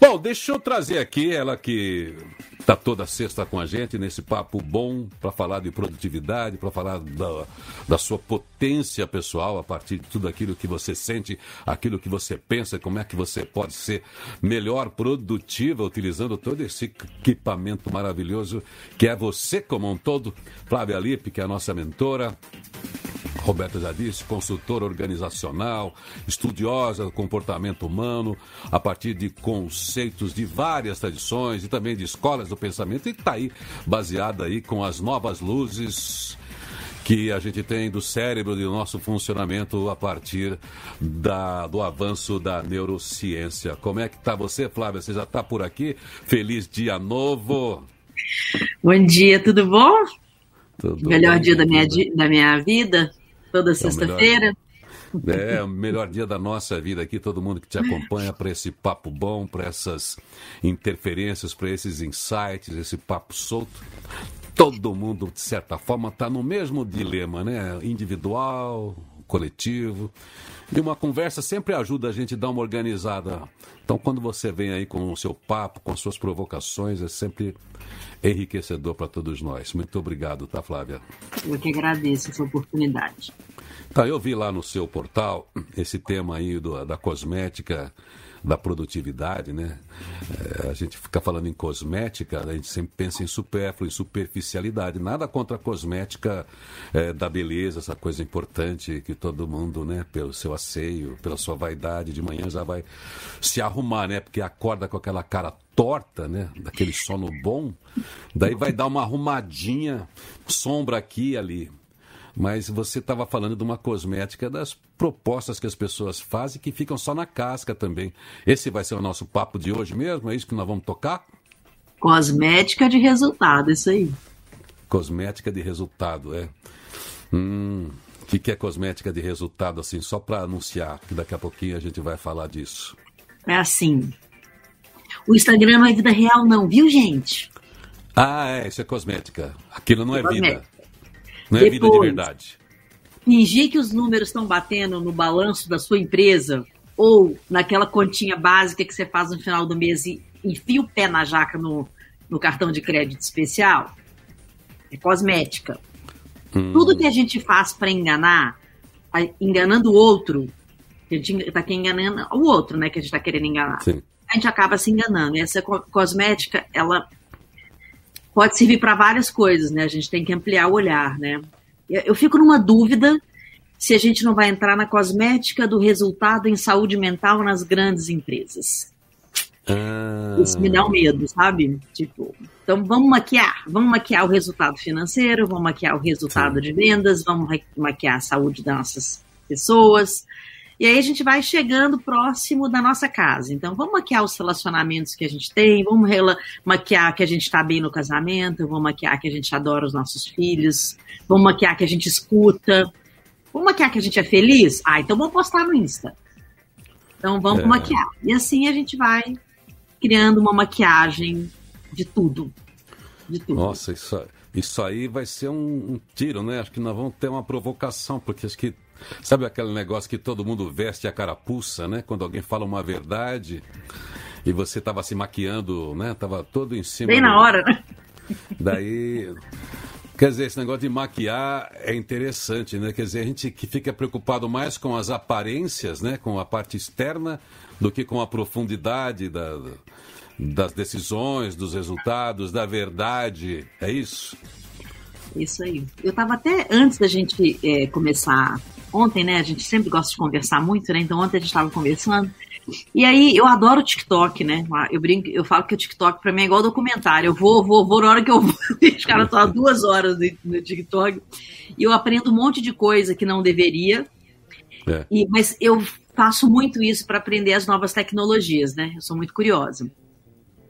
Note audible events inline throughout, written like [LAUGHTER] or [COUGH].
Bom, deixa eu trazer aqui ela que está toda sexta com a gente nesse papo bom para falar de produtividade, para falar da, da sua potência pessoal a partir de tudo aquilo que você sente, aquilo que você pensa, como é que você pode ser melhor produtiva utilizando todo esse equipamento maravilhoso que é você como um todo. Flávia Lippe, que é a nossa mentora, Roberto já disse, consultora organizacional, estudiosa do comportamento humano, a partir de conceitos de várias tradições e também de escolas do pensamento, e está aí baseada aí com as novas luzes que a gente tem do cérebro do nosso funcionamento a partir da, do avanço da neurociência. Como é que está você, Flávia? Você já está por aqui? Feliz dia novo! Bom dia, tudo bom? Tudo Melhor dia da minha, da minha vida? Toda sexta-feira. É, o melhor dia da nossa vida aqui, todo mundo que te acompanha para esse papo bom, para essas interferências, para esses insights, esse papo solto. Todo mundo, de certa forma, está no mesmo dilema, né? Individual, coletivo. E uma conversa sempre ajuda a gente a dar uma organizada. Então, quando você vem aí com o seu papo, com as suas provocações, é sempre enriquecedor para todos nós. Muito obrigado, tá, Flávia? Eu que agradeço essa oportunidade. Tá, eu vi lá no seu portal esse tema aí do, da cosmética da produtividade, né? É, a gente fica falando em cosmética, a gente sempre pensa em supérfluo, em superficialidade. Nada contra a cosmética é, da beleza, essa coisa importante que todo mundo, né, pelo seu asseio, pela sua vaidade, de manhã já vai se arrumar, né? Porque acorda com aquela cara torta, né? Daquele sono bom, daí vai dar uma arrumadinha, sombra aqui e ali mas você estava falando de uma cosmética das propostas que as pessoas fazem que ficam só na casca também. Esse vai ser o nosso papo de hoje mesmo? É isso que nós vamos tocar? Cosmética de resultado, isso aí. Cosmética de resultado, é. Hum, o que, que é cosmética de resultado, assim, só para anunciar, que daqui a pouquinho a gente vai falar disso. É assim. O Instagram não é vida real, não, viu, gente? Ah, é, isso é cosmética. Aquilo não é, é vida. Não é Depois, vida de verdade. Fingir que os números estão batendo no balanço da sua empresa ou naquela continha básica que você faz no final do mês e enfia o pé na jaca no, no cartão de crédito especial, é cosmética. Hum. Tudo que a gente faz para enganar, enganando o outro, a gente está aqui enganando o outro, né, que a gente está querendo enganar. Sim. A gente acaba se enganando. E essa cosmética, ela pode servir para várias coisas, né? A gente tem que ampliar o olhar, né? Eu fico numa dúvida se a gente não vai entrar na cosmética do resultado em saúde mental nas grandes empresas. Ah. Isso me dá um medo, sabe? Tipo, então vamos maquiar, vamos maquiar o resultado financeiro, vamos maquiar o resultado Sim. de vendas, vamos maquiar a saúde das nossas pessoas, e aí a gente vai chegando próximo da nossa casa. Então, vamos maquiar os relacionamentos que a gente tem, vamos maquiar que a gente está bem no casamento, vamos maquiar que a gente adora os nossos filhos, vamos maquiar que a gente escuta, vamos maquiar que a gente é feliz? Ah, então vamos postar no Insta. Então vamos é. maquiar. E assim a gente vai criando uma maquiagem de tudo. De tudo. Nossa, isso, isso aí vai ser um, um tiro, né? Acho que nós vamos ter uma provocação, porque acho que Sabe aquele negócio que todo mundo veste a carapuça, né? Quando alguém fala uma verdade e você estava se maquiando, né? Tava todo em cima. Bem do... na hora, né? Daí. Quer dizer, esse negócio de maquiar é interessante, né? Quer dizer, a gente que fica preocupado mais com as aparências, né? Com a parte externa, do que com a profundidade da, das decisões, dos resultados, da verdade. É isso? Isso aí. Eu estava até antes da gente é, começar ontem, né? A gente sempre gosta de conversar muito, né? Então ontem a gente estava conversando. E aí, eu adoro o TikTok, né? Eu brinco, eu falo que o TikTok para mim é igual documentário. Eu vou, vou, vou na hora que eu vou. Os caras estão há duas horas no TikTok. E eu aprendo um monte de coisa que não deveria. É. E, mas eu faço muito isso para aprender as novas tecnologias, né? Eu sou muito curiosa.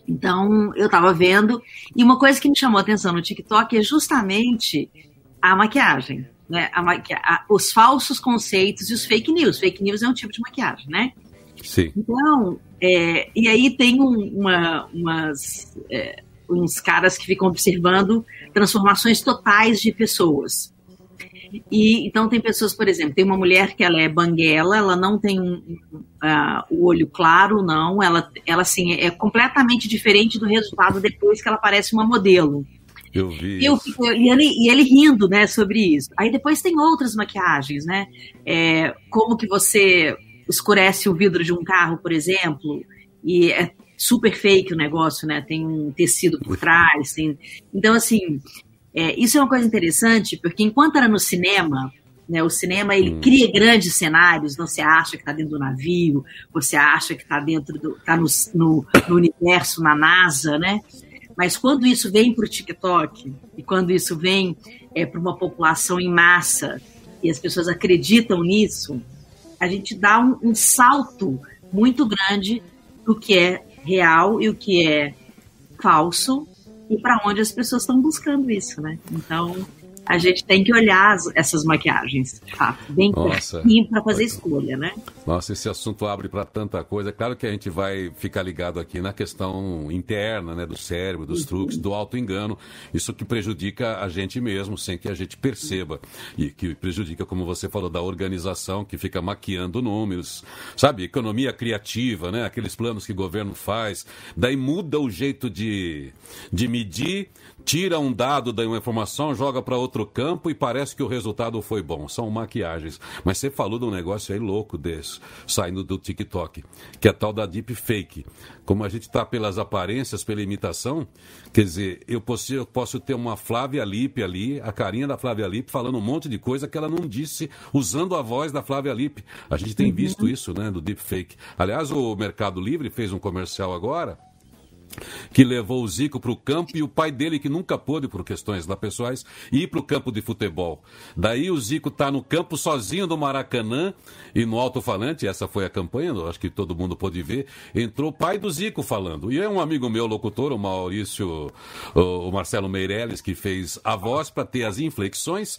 Então, eu estava vendo. E uma coisa que me chamou a atenção no TikTok é justamente a maquiagem né, a, a, os falsos conceitos e os fake news. Fake news é um tipo de maquiagem, né? Sim. Então, é, e aí tem um, uma, umas, é, uns caras que ficam observando transformações totais de pessoas. E então tem pessoas, por exemplo, tem uma mulher que ela é banguela, ela não tem um, uh, o olho claro, não, ela, ela assim é completamente diferente do resultado depois que ela parece uma modelo. Eu vi. Eu, e, ele, e ele rindo, né, sobre isso. Aí depois tem outras maquiagens, né? É, como que você escurece o vidro de um carro, por exemplo, e é super fake o negócio, né? Tem um tecido por trás. Tem... Então, assim, é, isso é uma coisa interessante, porque enquanto era no cinema, né, o cinema ele hum. cria grandes cenários, você acha que está dentro do navio, você acha que está dentro do. está no, no, no, universo, na NASA, né? Mas quando isso vem para o TikTok, e quando isso vem é, para uma população em massa, e as pessoas acreditam nisso, a gente dá um, um salto muito grande do que é real e o que é falso e para onde as pessoas estão buscando isso, né? Então, a gente tem que olhar as, essas maquiagens, tá? bem pertinho para fazer escolha, né? Nossa, esse assunto abre para tanta coisa. Claro que a gente vai ficar ligado aqui na questão interna, né, do cérebro, dos uhum. truques, do auto-engano. Isso que prejudica a gente mesmo, sem que a gente perceba. E que prejudica, como você falou, da organização, que fica maquiando números. Sabe, economia criativa, né? Aqueles planos que o governo faz. Daí muda o jeito de, de medir tira um dado da uma informação, joga para outro campo e parece que o resultado foi bom. São maquiagens. Mas você falou de um negócio aí louco desse, saindo do TikTok, que é tal da deep fake. Como a gente está pelas aparências, pela imitação, quer dizer, eu posso, eu posso ter uma Flávia Lippe ali, a carinha da Flávia Lippe, falando um monte de coisa que ela não disse, usando a voz da Flávia Lippe. A gente tem visto isso, né, do deep fake. Aliás, o Mercado Livre fez um comercial agora que levou o Zico para o campo e o pai dele, que nunca pôde, por questões lá pessoais, ir para o campo de futebol. Daí o Zico está no campo sozinho do Maracanã e no alto-falante, essa foi a campanha, acho que todo mundo pôde ver, entrou o pai do Zico falando. E é um amigo meu, locutor, o Maurício, o Marcelo Meirelles, que fez a voz para ter as inflexões,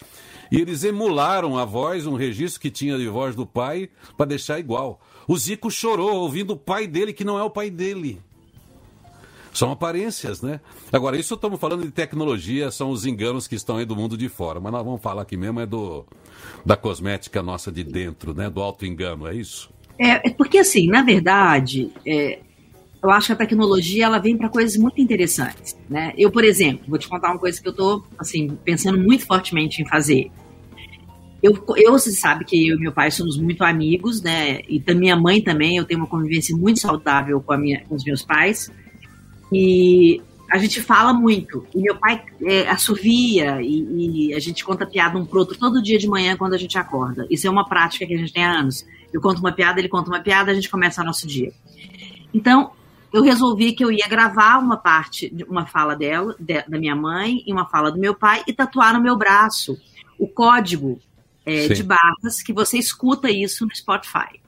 e eles emularam a voz, um registro que tinha de voz do pai, para deixar igual. O Zico chorou ouvindo o pai dele, que não é o pai dele. São aparências, né? Agora, isso estamos falando de tecnologia, são os enganos que estão aí do mundo de fora. Mas nós vamos falar aqui mesmo é do, da cosmética nossa de dentro, né? Do auto-engano, é isso? É, é, porque assim, na verdade, é, eu acho que a tecnologia ela vem para coisas muito interessantes, né? Eu, por exemplo, vou te contar uma coisa que eu estou assim pensando muito fortemente em fazer. Eu, eu, você sabe que eu e meu pai somos muito amigos, né? E da minha mãe também, eu tenho uma convivência muito saudável com, a minha, com os meus pais. E a gente fala muito. E meu pai é, assovia e, e, a gente conta piada um pro outro todo dia de manhã quando a gente acorda. Isso é uma prática que a gente tem há anos. Eu conto uma piada, ele conta uma piada, a gente começa o nosso dia. Então, eu resolvi que eu ia gravar uma parte, uma fala dela, de, da minha mãe e uma fala do meu pai e tatuar no meu braço o código é, de barras que você escuta isso no Spotify.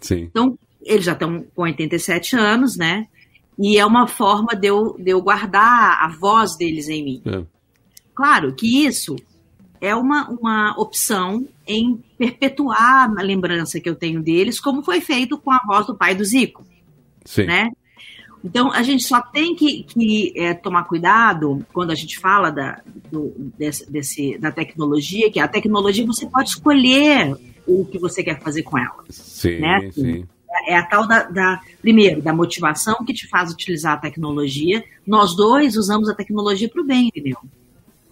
Sim. Então, eles já estão com 87 anos, né? E é uma forma de eu, de eu guardar a voz deles em mim. É. Claro que isso é uma, uma opção em perpetuar a lembrança que eu tenho deles, como foi feito com a voz do pai do Zico. Sim. Né? Então, a gente só tem que, que é, tomar cuidado quando a gente fala da, do, desse, desse, da tecnologia, que a tecnologia você pode escolher o que você quer fazer com ela. Sim, né? sim é a tal da, da, primeiro, da motivação que te faz utilizar a tecnologia. Nós dois usamos a tecnologia para o bem, entendeu?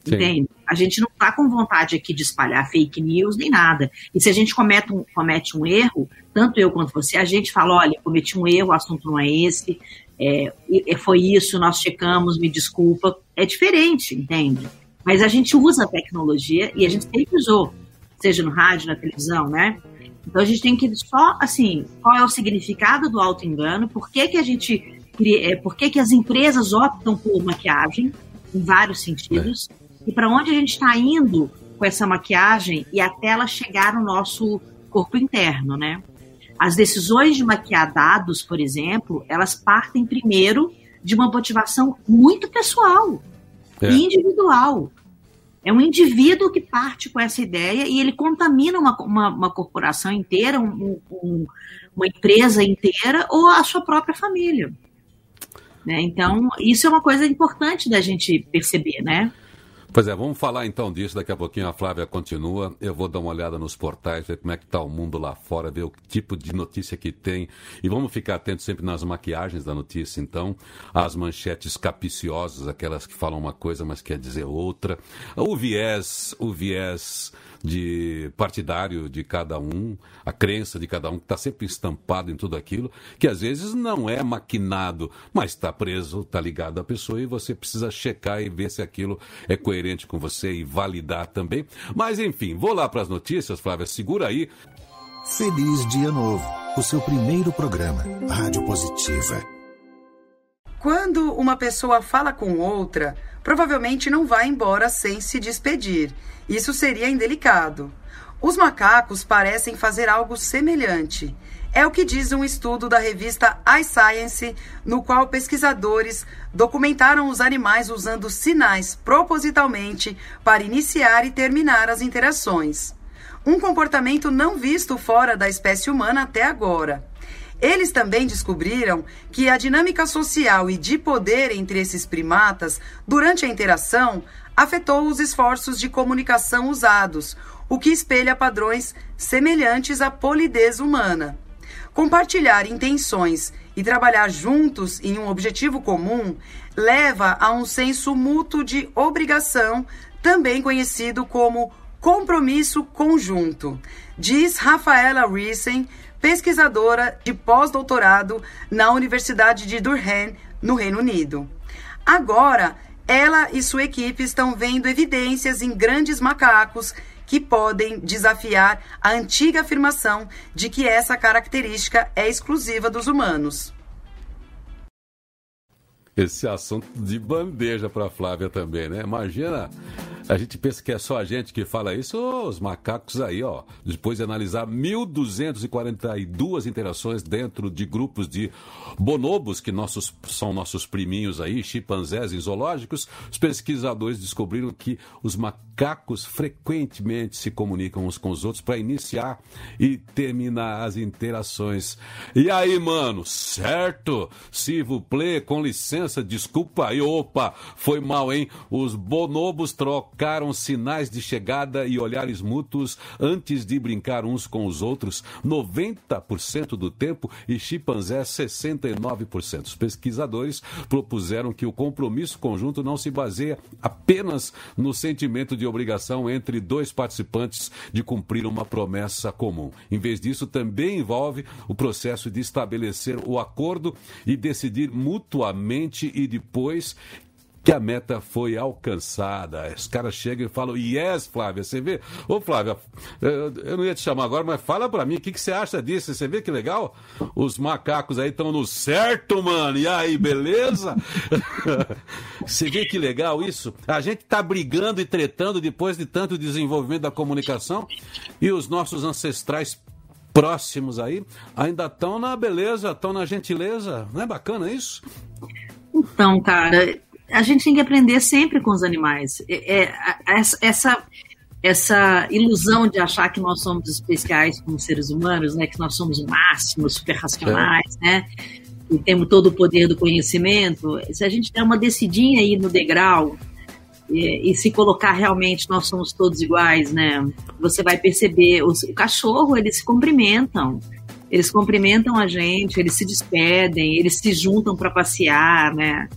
Sim. Entende? A gente não está com vontade aqui de espalhar fake news nem nada. E se a gente comete um, comete um erro, tanto eu quanto você, a gente fala, olha, cometi um erro, o assunto não é esse, é, foi isso, nós checamos, me desculpa. É diferente, entende? Mas a gente usa a tecnologia e a gente sempre usou, seja no rádio, na televisão, né? Então a gente tem que só, assim, qual é o significado do auto-engano, por que, que a gente. É, por que, que as empresas optam por maquiagem, em vários sentidos, é. e para onde a gente está indo com essa maquiagem e até ela chegar no nosso corpo interno, né? As decisões de maquiar dados, por exemplo, elas partem primeiro de uma motivação muito pessoal é. e individual. É um indivíduo que parte com essa ideia e ele contamina uma, uma, uma corporação inteira, um, um, uma empresa inteira ou a sua própria família. Né? Então, isso é uma coisa importante da gente perceber, né? Pois é, vamos falar então disso. Daqui a pouquinho a Flávia continua. Eu vou dar uma olhada nos portais, ver como é que está o mundo lá fora, ver o tipo de notícia que tem. E vamos ficar atentos sempre nas maquiagens da notícia, então. As manchetes capiciosas, aquelas que falam uma coisa, mas quer dizer outra. O viés, o viés de partidário de cada um, a crença de cada um, que está sempre estampado em tudo aquilo, que às vezes não é maquinado, mas está preso, está ligado à pessoa e você precisa checar e ver se aquilo é coerente com você e validar também. Mas enfim, vou lá para as notícias, Flávia, segura aí. Feliz Dia Novo, o seu primeiro programa, Rádio Positiva. Quando uma pessoa fala com outra, provavelmente não vai embora sem se despedir. Isso seria indelicado. Os macacos parecem fazer algo semelhante. É o que diz um estudo da revista iScience, no qual pesquisadores documentaram os animais usando sinais propositalmente para iniciar e terminar as interações. Um comportamento não visto fora da espécie humana até agora. Eles também descobriram que a dinâmica social e de poder entre esses primatas durante a interação afetou os esforços de comunicação usados, o que espelha padrões semelhantes à polidez humana. Compartilhar intenções e trabalhar juntos em um objetivo comum leva a um senso mútuo de obrigação, também conhecido como compromisso conjunto, diz Rafaela Riesen, pesquisadora de pós-doutorado na Universidade de Durham, no Reino Unido. Agora, ela e sua equipe estão vendo evidências em grandes macacos que podem desafiar a antiga afirmação de que essa característica é exclusiva dos humanos. Esse assunto de bandeja para Flávia também, né? Imagina a gente pensa que é só a gente que fala isso, os macacos aí, ó. Depois de analisar 1.242 interações dentro de grupos de bonobos, que nossos, são nossos priminhos aí, chimpanzés em zoológicos, os pesquisadores descobriram que os macacos frequentemente se comunicam uns com os outros para iniciar e terminar as interações. E aí, mano, certo? Se vous plaît, com licença, desculpa aí, opa, foi mal, hein? Os bonobos trocaram sinais de chegada e olhares mútuos antes de brincar uns com os outros 90% do tempo e chimpanzés 69%. Os pesquisadores propuseram que o compromisso conjunto não se baseia apenas no sentimento de obrigação entre dois participantes de cumprir uma promessa comum. Em vez disso, também envolve o processo de estabelecer o acordo e decidir mutuamente e depois que a meta foi alcançada. Os caras chegam e falam, yes, Flávia, você vê? Ô, Flávia, eu não ia te chamar agora, mas fala pra mim, o que, que você acha disso? Você vê que legal? Os macacos aí estão no certo, mano. E aí, beleza? [LAUGHS] você vê que legal isso? A gente tá brigando e tretando depois de tanto desenvolvimento da comunicação e os nossos ancestrais próximos aí ainda estão na beleza, estão na gentileza. Não é bacana isso? Então, cara, a gente tem que aprender sempre com os animais. É, é, essa, essa ilusão de achar que nós somos especiais como seres humanos, né? Que nós somos o máximo, super racionais, é. né? E temos todo o poder do conhecimento. Se a gente der uma descidinha aí no degrau e, e, se colocar realmente nós somos todos iguais, né? Você vai perceber, os, o cachorro, eles se cumprimentam. Eles cumprimentam a gente, eles se despedem, eles se juntam para passear, né?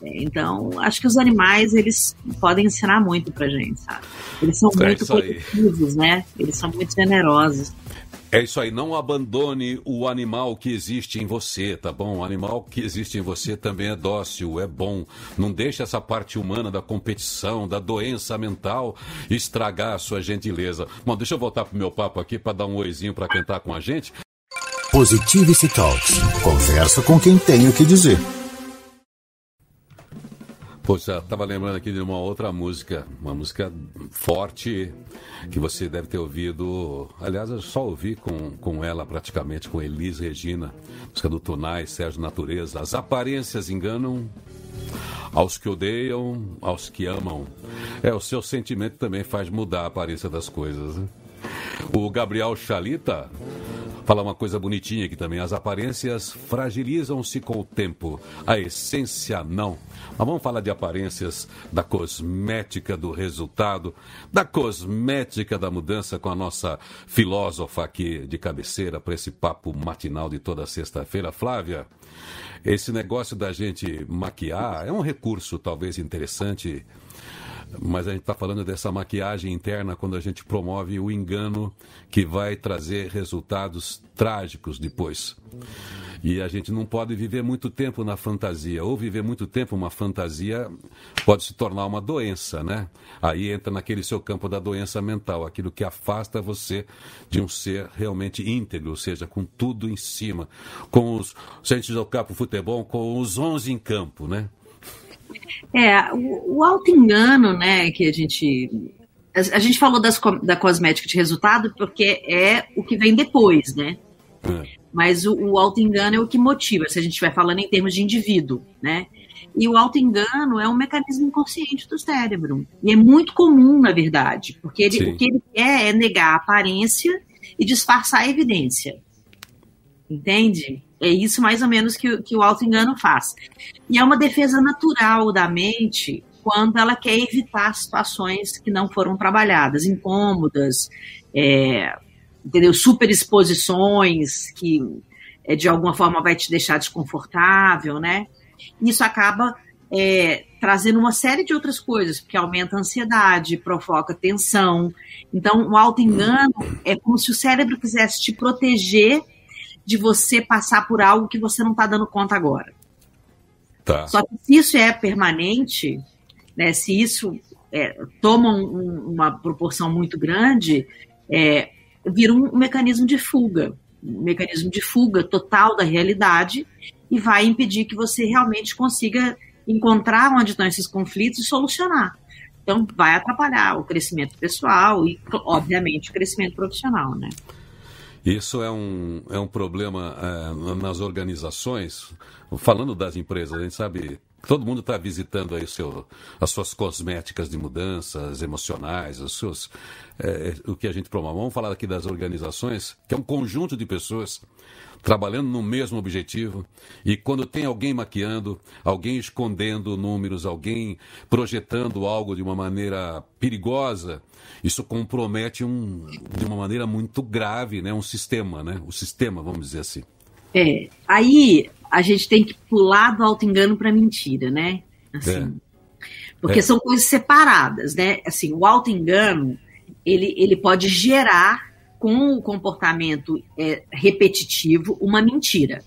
Então, acho que os animais, eles podem ensinar muito pra gente, sabe? Eles são é muito positivos, né? Eles são muito generosos. É isso aí, não abandone o animal que existe em você, tá bom? O animal que existe em você também é dócil, é bom. Não deixe essa parte humana da competição, da doença mental estragar a sua gentileza. Bom, deixa eu voltar pro meu papo aqui para dar um oizinho para quem tá com a gente. Positivity Talks. Conversa com quem tem o que dizer. Poxa, estava lembrando aqui de uma outra música, uma música forte que você deve ter ouvido. Aliás, eu só ouvi com, com ela praticamente, com Elis Regina, música do Tonai, Sérgio Natureza. As aparências enganam aos que odeiam, aos que amam. É, o seu sentimento também faz mudar a aparência das coisas. Né? O Gabriel Chalita falar uma coisa bonitinha aqui também. As aparências fragilizam-se com o tempo, a essência não. Mas vamos falar de aparências da cosmética do resultado, da cosmética da mudança com a nossa filósofa aqui de cabeceira para esse papo matinal de toda sexta-feira. Flávia, esse negócio da gente maquiar é um recurso talvez interessante mas a gente está falando dessa maquiagem interna quando a gente promove o engano que vai trazer resultados trágicos depois. E a gente não pode viver muito tempo na fantasia. Ou viver muito tempo uma fantasia pode se tornar uma doença, né? Aí entra naquele seu campo da doença mental, aquilo que afasta você de um ser realmente íntegro, ou seja, com tudo em cima. Com os, se a gente jogar para o futebol, com os 11 em campo, né? É, o, o auto-engano, né, que a gente. A, a gente falou das, da cosmética de resultado porque é o que vem depois, né? É. Mas o, o auto-engano é o que motiva, se a gente estiver falando em termos de indivíduo, né? E o auto-engano é um mecanismo inconsciente do cérebro. E é muito comum, na verdade, porque ele, o que ele quer é negar a aparência e disfarçar a evidência. Entende? É isso mais ou menos que, que o auto-engano faz. E é uma defesa natural da mente quando ela quer evitar situações que não foram trabalhadas, incômodas, é, entendeu? Superexposições que é, de alguma forma vai te deixar desconfortável, né? Isso acaba é, trazendo uma série de outras coisas, porque aumenta a ansiedade, provoca tensão. Então, o auto-engano é como se o cérebro quisesse te proteger de você passar por algo que você não está dando conta agora. Tá. Só que se isso é permanente, né, se isso é, toma um, uma proporção muito grande, é, vira um, um mecanismo de fuga, um mecanismo de fuga total da realidade e vai impedir que você realmente consiga encontrar onde estão esses conflitos e solucionar. Então, vai atrapalhar o crescimento pessoal e, obviamente, o crescimento profissional, né? Isso é um, é um problema é, nas organizações. Falando das empresas, a gente sabe todo mundo está visitando aí seu, as suas cosméticas de mudanças emocionais, os seus, é, o que a gente promove. Vamos falar aqui das organizações, que é um conjunto de pessoas trabalhando no mesmo objetivo. E quando tem alguém maquiando, alguém escondendo números, alguém projetando algo de uma maneira perigosa, isso compromete um, de uma maneira muito grave né, um sistema, né? O sistema, vamos dizer assim. É, aí a gente tem que pular do auto-engano para mentira, né? Assim, é. Porque é. são coisas separadas, né? Assim, o auto-engano, ele, ele pode gerar com o comportamento é, repetitivo uma mentira.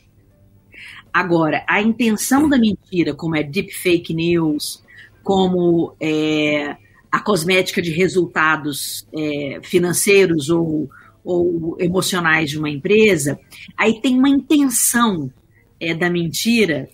Agora, a intenção da mentira, como é deep fake news, como é, a cosmética de resultados é, financeiros ou, ou, emocionais de uma empresa, aí tem uma intenção é, da mentira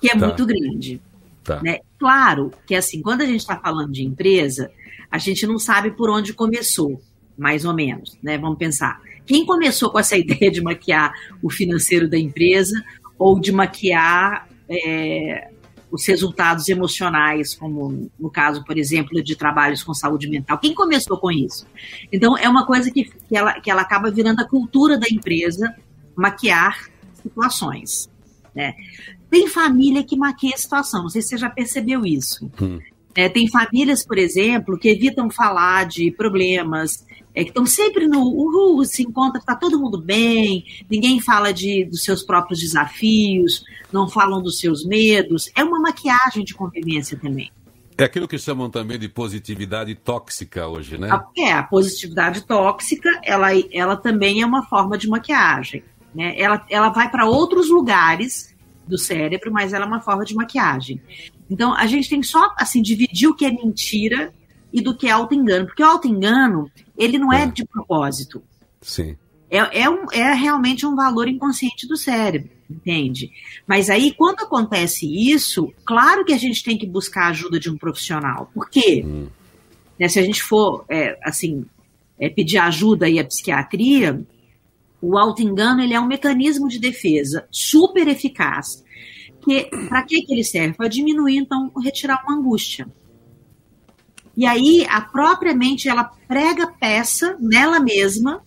que é tá. muito grande. Tá. Né? Claro que assim, quando a gente está falando de empresa, a gente não sabe por onde começou mais ou menos, né? Vamos pensar. Quem começou com essa [LAUGHS] ideia de maquiar o financeiro da empresa ou de maquiar é, os resultados emocionais, como no caso, por exemplo, de trabalhos com saúde mental? Quem começou com isso? Então, é uma coisa que, que, ela, que ela acaba virando a cultura da empresa maquiar situações. Né? Tem família que maquia a situação, não sei se você já percebeu isso. Hum. É, tem famílias, por exemplo, que evitam falar de problemas, é, que estão sempre no uhul, se encontra, está todo mundo bem, ninguém fala de, dos seus próprios desafios, não falam dos seus medos. É uma maquiagem de convivência também. É aquilo que chamam também de positividade tóxica hoje, né? É, a positividade tóxica, ela, ela também é uma forma de maquiagem. Né? Ela, ela vai para outros lugares do cérebro, mas ela é uma forma de maquiagem. Então, a gente tem que só assim, dividir o que é mentira e do que é auto-engano. Porque o auto-engano, ele não é, é de propósito. Sim. É, é, um, é realmente um valor inconsciente do cérebro, entende? Mas aí, quando acontece isso, claro que a gente tem que buscar a ajuda de um profissional. Por quê? Hum. Né, se a gente for, é, assim, é, pedir ajuda aí à psiquiatria, o auto-engano ele é um mecanismo de defesa super eficaz. Que, para que, que ele serve? Para diminuir, então, retirar uma angústia. E aí a própria mente ela prega peça nela mesma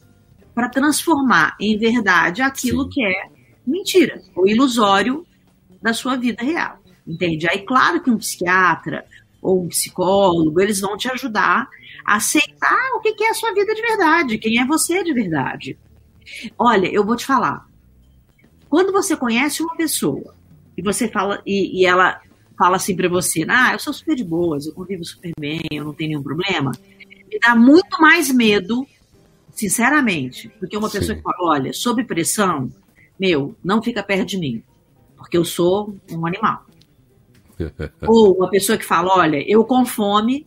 para transformar em verdade aquilo Sim. que é mentira, ou ilusório da sua vida real. Entende? Aí, claro que um psiquiatra ou um psicólogo, eles vão te ajudar a aceitar o que é a sua vida de verdade, quem é você de verdade. Olha, eu vou te falar. Quando você conhece uma pessoa e você fala e, e ela fala assim para você, ah, eu sou super de boas, eu convivo super bem, eu não tenho nenhum problema, me dá muito mais medo, sinceramente, do que uma Sim. pessoa que fala, olha, sob pressão, meu, não fica perto de mim, porque eu sou um animal. [LAUGHS] Ou uma pessoa que fala, olha, eu com fome,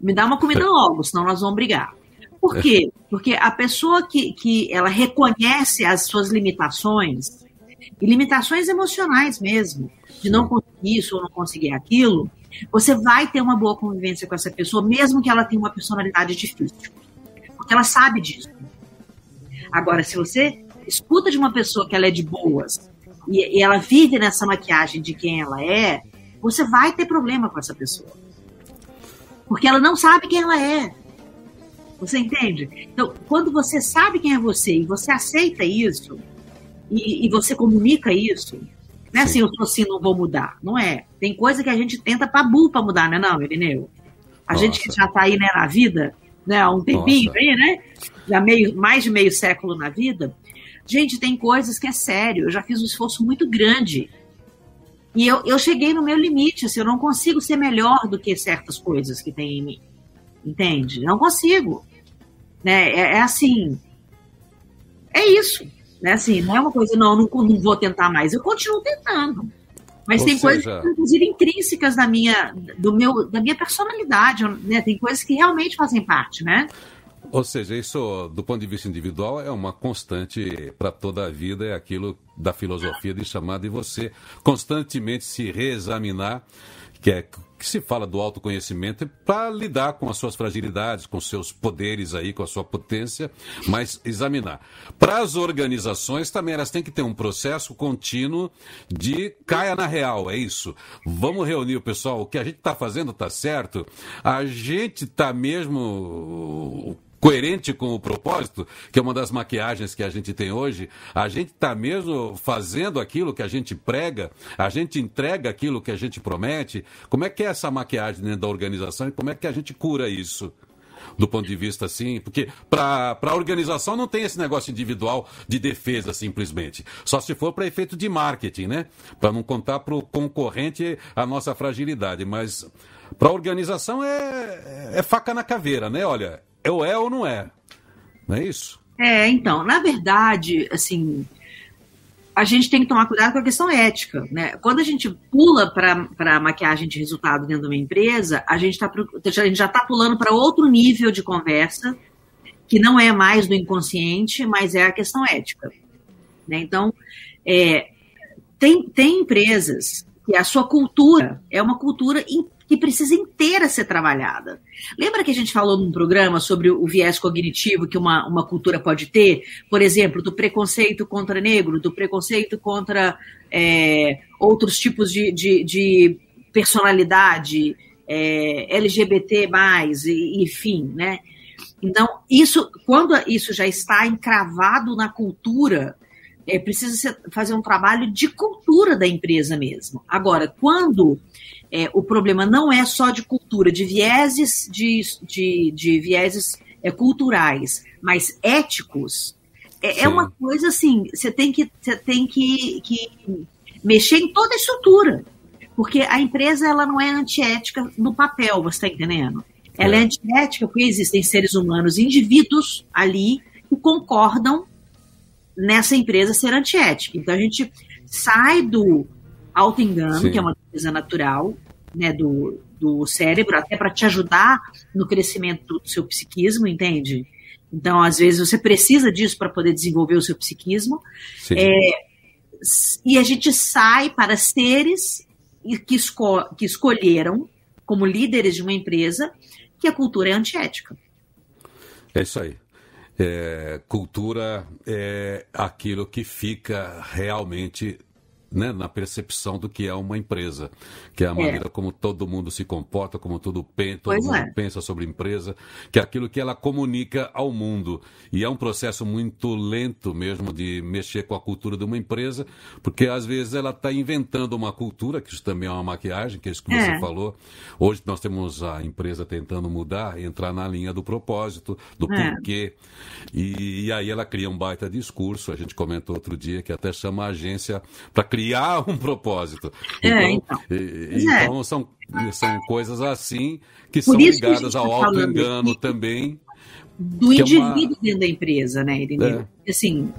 me dá uma comida [LAUGHS] logo, senão nós vamos brigar. Por quê? [LAUGHS] Porque a pessoa que, que ela reconhece as suas limitações, e limitações emocionais mesmo, de não conseguir isso ou não conseguir aquilo, você vai ter uma boa convivência com essa pessoa, mesmo que ela tenha uma personalidade difícil. Porque ela sabe disso. Agora, se você escuta de uma pessoa que ela é de boas e, e ela vive nessa maquiagem de quem ela é, você vai ter problema com essa pessoa. Porque ela não sabe quem ela é. Você entende? Então, quando você sabe quem é você e você aceita isso, e, e você comunica isso, não é assim, eu sou assim, não vou mudar. Não é. Tem coisa que a gente tenta para burro para mudar, não é não, Irineu? A Nossa. gente que já está aí né, na vida, né, há um tempinho Nossa. aí, né? Já meio, mais de meio século na vida. Gente, tem coisas que é sério. Eu já fiz um esforço muito grande e eu, eu cheguei no meu limite, assim, eu não consigo ser melhor do que certas coisas que tem em mim. Entende? Não consigo. Né? É, é assim. É isso. Né? Assim, não é uma coisa, não, não, não vou tentar mais. Eu continuo tentando. Mas Ou tem seja... coisas, inclusive, intrínsecas da minha, do meu, da minha personalidade, né? Tem coisas que realmente fazem parte, né? Ou seja, isso, do ponto de vista individual, é uma constante para toda a vida, é aquilo da filosofia de chamar de você constantemente se reexaminar, que é que se fala do autoconhecimento para lidar com as suas fragilidades, com seus poderes aí, com a sua potência, mas examinar. Para as organizações também elas têm que ter um processo contínuo de caia na real, é isso. Vamos reunir o pessoal, o que a gente está fazendo está certo, a gente está mesmo coerente com o propósito, que é uma das maquiagens que a gente tem hoje, a gente está mesmo fazendo aquilo que a gente prega, a gente entrega aquilo que a gente promete. Como é que é essa maquiagem dentro da organização e como é que a gente cura isso? do ponto de vista assim, porque para a organização não tem esse negócio individual de defesa simplesmente. Só se for para efeito de marketing, né? Para não contar para o concorrente a nossa fragilidade. Mas para a organização é, é faca na caveira, né? Olha, é ou é ou não é. Não é isso? É, então, na verdade, assim, a gente tem que tomar cuidado com a questão ética. Né? Quando a gente pula para a maquiagem de resultado dentro de uma empresa, a gente, tá, a gente já está pulando para outro nível de conversa, que não é mais do inconsciente, mas é a questão ética. Né? Então, é, tem, tem empresas que a sua cultura é uma cultura que precisa inteira ser trabalhada. Lembra que a gente falou num programa sobre o viés cognitivo que uma, uma cultura pode ter? Por exemplo, do preconceito contra negro, do preconceito contra é, outros tipos de, de, de personalidade, é, LGBT, enfim, né? Então, isso, quando isso já está encravado na cultura, é, precisa fazer um trabalho de cultura da empresa mesmo. Agora, quando é, o problema não é só de cultura, de vieses, de, de, de vieses é, culturais, mas éticos, é, é, uma coisa assim, você tem que, você tem que, que mexer em toda a estrutura. Porque a empresa ela não é antiética no papel, você está entendendo? Ela é. é antiética porque existem seres humanos, indivíduos ali que concordam nessa empresa ser antiética. Então a gente sai do auto-engano, que é uma coisa natural, né, do, do cérebro, até para te ajudar no crescimento do seu psiquismo, entende? Então, às vezes, você precisa disso para poder desenvolver o seu psiquismo. É, e a gente sai para seres que, esco que escolheram, como líderes de uma empresa, que a cultura é antiética. É isso aí. É, cultura é aquilo que fica realmente né, na percepção do que é uma empresa, que é a é. maneira como todo mundo se comporta, como todo, todo mundo é. pensa sobre empresa, que é aquilo que ela comunica ao mundo. E é um processo muito lento mesmo de mexer com a cultura de uma empresa, porque às vezes ela está inventando uma cultura, que isso também é uma maquiagem, que é isso que você é. falou. Hoje nós temos a empresa tentando mudar, entrar na linha do propósito, do é. porquê. E, e aí ela cria um baita discurso, a gente comentou outro dia que até chama a agência para criar [LAUGHS] um propósito. É, então, então, e, é. então são, são coisas assim que Por são ligadas que ao tá auto-engano também. Do indivíduo é uma... dentro da empresa, né, Irineu? É. Assim,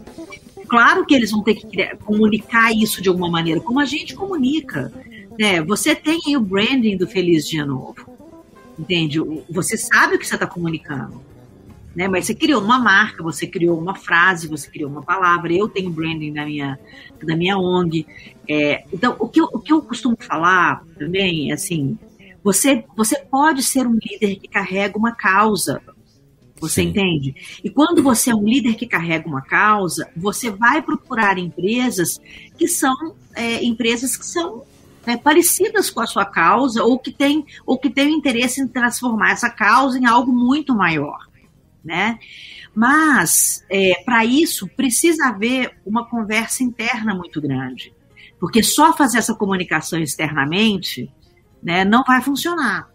claro que eles vão ter que comunicar isso de alguma maneira, como a gente comunica. Né? Você tem aí o branding do Feliz Dia Novo. Entende? Você sabe o que você está comunicando né? Mas você criou uma marca, você criou uma frase, você criou uma palavra. Eu tenho branding na minha, da minha ONG. É, então, o que, eu, o que eu costumo falar também é assim: você, você pode ser um líder que carrega uma causa. Você Sim. entende? E quando você é um líder que carrega uma causa, você vai procurar empresas que são é, empresas que são é, parecidas com a sua causa ou que têm ou que têm interesse em transformar essa causa em algo muito maior né? Mas, é, para isso, precisa haver uma conversa interna muito grande. Porque só fazer essa comunicação externamente né, não vai funcionar.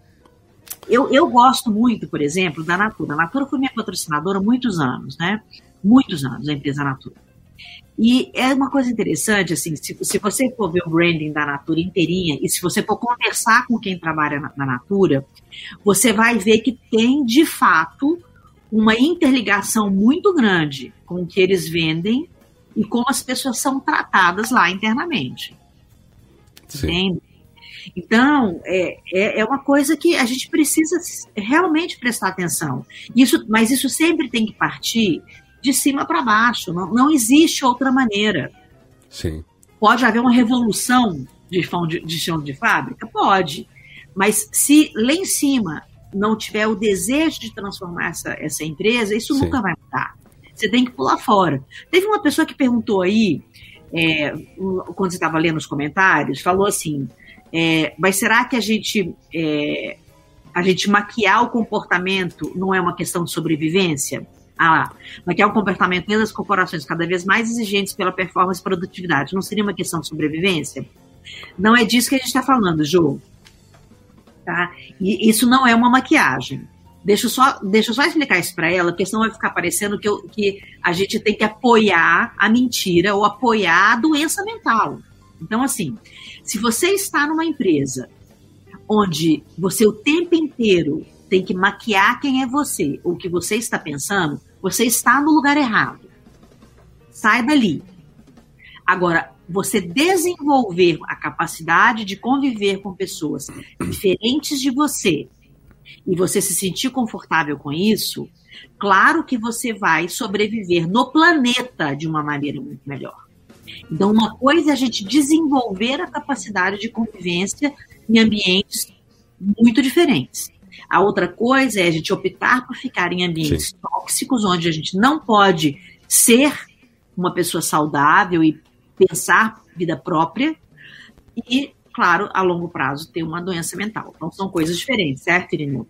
Eu, eu gosto muito, por exemplo, da Natura. A Natura foi minha patrocinadora há muitos anos, né? Muitos anos, a empresa Natura. E é uma coisa interessante, assim, se, se você for ver o branding da Natura inteirinha e se você for conversar com quem trabalha na, na Natura, você vai ver que tem, de fato, uma interligação muito grande com o que eles vendem e como as pessoas são tratadas lá internamente. Sim. Entende? Então, é, é, é, uma coisa que a gente precisa realmente prestar atenção. Isso, mas isso sempre tem que partir de cima para baixo. Não, não existe outra maneira. Sim. Pode haver uma revolução de chão de, de, chão de fábrica? Pode. Mas se lá em cima não tiver o desejo de transformar essa, essa empresa, isso Sim. nunca vai mudar. Você tem que pular fora. Teve uma pessoa que perguntou aí, é, quando você estava lendo os comentários, falou assim: é, mas será que a gente, é, a gente maquiar o comportamento não é uma questão de sobrevivência? Ah, maquiar o comportamento das corporações cada vez mais exigentes pela performance e produtividade não seria uma questão de sobrevivência? Não é disso que a gente está falando, Ju tá? E isso não é uma maquiagem. Deixa eu só, deixa eu só explicar isso para ela, porque senão vai ficar parecendo que, eu, que a gente tem que apoiar a mentira ou apoiar a doença mental. Então, assim, se você está numa empresa onde você o tempo inteiro tem que maquiar quem é você, ou o que você está pensando, você está no lugar errado. Sai dali. Agora, você desenvolver a capacidade de conviver com pessoas diferentes de você e você se sentir confortável com isso, claro que você vai sobreviver no planeta de uma maneira muito melhor. Então, uma coisa é a gente desenvolver a capacidade de convivência em ambientes muito diferentes. A outra coisa é a gente optar por ficar em ambientes Sim. tóxicos, onde a gente não pode ser uma pessoa saudável e pensar vida própria e, claro, a longo prazo ter uma doença mental. Então são coisas diferentes, certo, Irineu?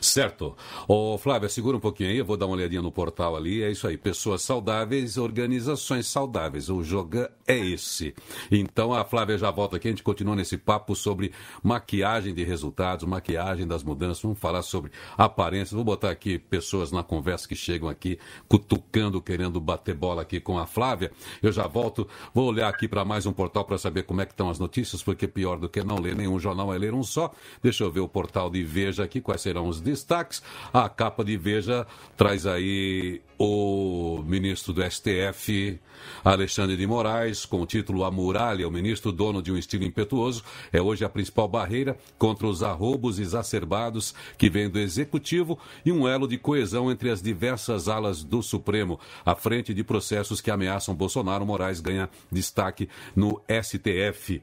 Certo. Ô, Flávia, segura um pouquinho aí, eu vou dar uma olhadinha no portal ali. É isso aí, pessoas saudáveis, organizações saudáveis. O Jogan é esse. Então a Flávia já volta aqui, a gente continua nesse papo sobre maquiagem de resultados, maquiagem das mudanças. Vamos falar sobre aparência. Vou botar aqui pessoas na conversa que chegam aqui, cutucando, querendo bater bola aqui com a Flávia. Eu já volto, vou olhar aqui para mais um portal para saber como é que estão as notícias, porque pior do que não ler nenhum jornal é ler um só. Deixa eu ver o portal de Veja aqui, quais serão os destaques. A capa de Veja traz aí o ministro do STF, Alexandre de Moraes, com o título A Muralha, o ministro dono de um estilo impetuoso, é hoje a principal barreira contra os arrobos exacerbados que vêm do Executivo e um elo de coesão entre as diversas alas do Supremo. À frente de processos que ameaçam Bolsonaro, Moraes ganha destaque no STF.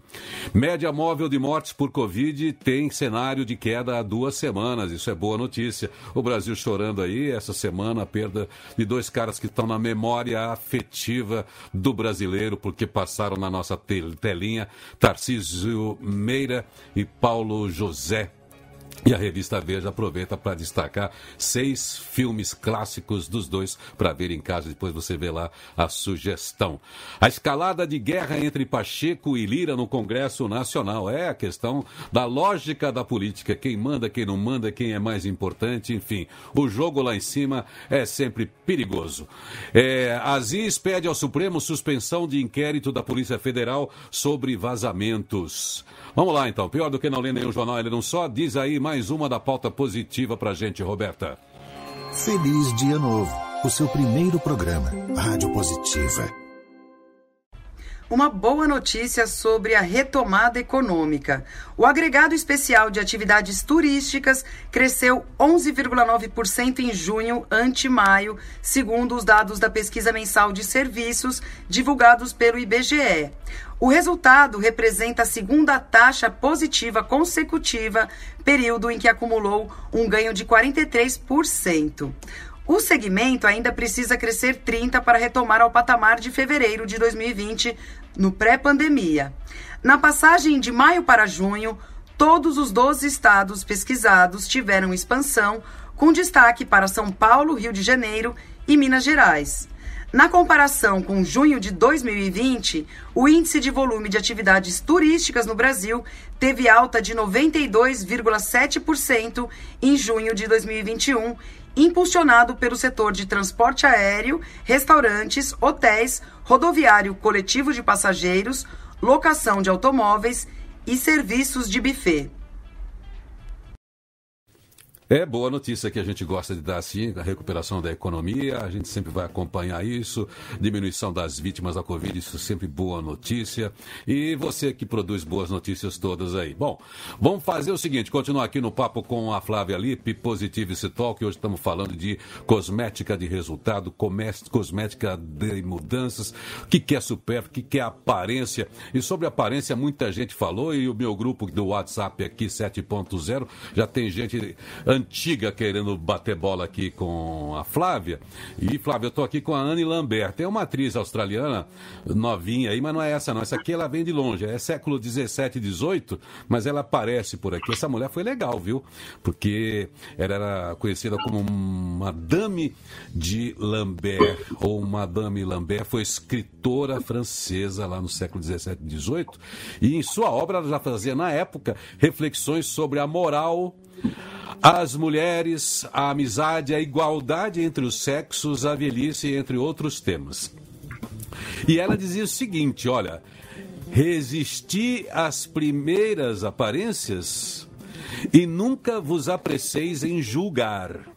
Média móvel de mortes por Covid tem cenário de queda há duas semanas. Isso é é boa notícia. O Brasil chorando aí essa semana a perda de dois caras que estão na memória afetiva do brasileiro, porque passaram na nossa telinha, Tarcísio Meira e Paulo José e a revista Veja aproveita para destacar seis filmes clássicos dos dois para ver em casa. Depois você vê lá a sugestão. A escalada de guerra entre Pacheco e Lira no Congresso Nacional é a questão da lógica da política. Quem manda, quem não manda, quem é mais importante, enfim. O jogo lá em cima é sempre perigoso. É, Aziz pede ao Supremo suspensão de inquérito da Polícia Federal sobre vazamentos. Vamos lá então. Pior do que não ler nenhum jornal, ele não só. Diz aí mais uma da pauta positiva pra gente, Roberta. Feliz Dia Novo, o seu primeiro programa, Rádio Positiva. Uma boa notícia sobre a retomada econômica. O agregado especial de atividades turísticas cresceu 11,9% em junho ante maio, segundo os dados da pesquisa mensal de serviços divulgados pelo IBGE. O resultado representa a segunda taxa positiva consecutiva, período em que acumulou um ganho de 43%. O segmento ainda precisa crescer 30% para retomar ao patamar de fevereiro de 2020, no pré-pandemia. Na passagem de maio para junho, todos os 12 estados pesquisados tiveram expansão, com destaque para São Paulo, Rio de Janeiro e Minas Gerais. Na comparação com junho de 2020, o índice de volume de atividades turísticas no Brasil teve alta de 92,7% em junho de 2021, impulsionado pelo setor de transporte aéreo, restaurantes, hotéis, rodoviário coletivo de passageiros, locação de automóveis e serviços de buffet. É boa notícia que a gente gosta de dar assim, a recuperação da economia, a gente sempre vai acompanhar isso, diminuição das vítimas da Covid, isso sempre boa notícia. E você que produz boas notícias todas aí. Bom, vamos fazer o seguinte, continuar aqui no papo com a Flávia Lippe, Positivity Talk, hoje estamos falando de cosmética de resultado, cosmética de mudanças, o que, é super, o que, que é aparência. E sobre aparência, muita gente falou, e o meu grupo do WhatsApp aqui, 7.0, já tem gente antiga querendo bater bola aqui com a Flávia. E, Flávia, eu estou aqui com a Anne Lambert. Tem uma atriz australiana novinha aí, mas não é essa não. Essa aqui ela vem de longe. É século 17 e 18, mas ela aparece por aqui. Essa mulher foi legal, viu? Porque ela era conhecida como Madame de Lambert, ou Madame Lambert, foi escritora francesa lá no século 17 e 18. E em sua obra ela já fazia, na época, reflexões sobre a moral as mulheres, a amizade, a igualdade entre os sexos, a velhice, entre outros temas. E ela dizia o seguinte: olha, resisti às primeiras aparências e nunca vos apreceis em julgar.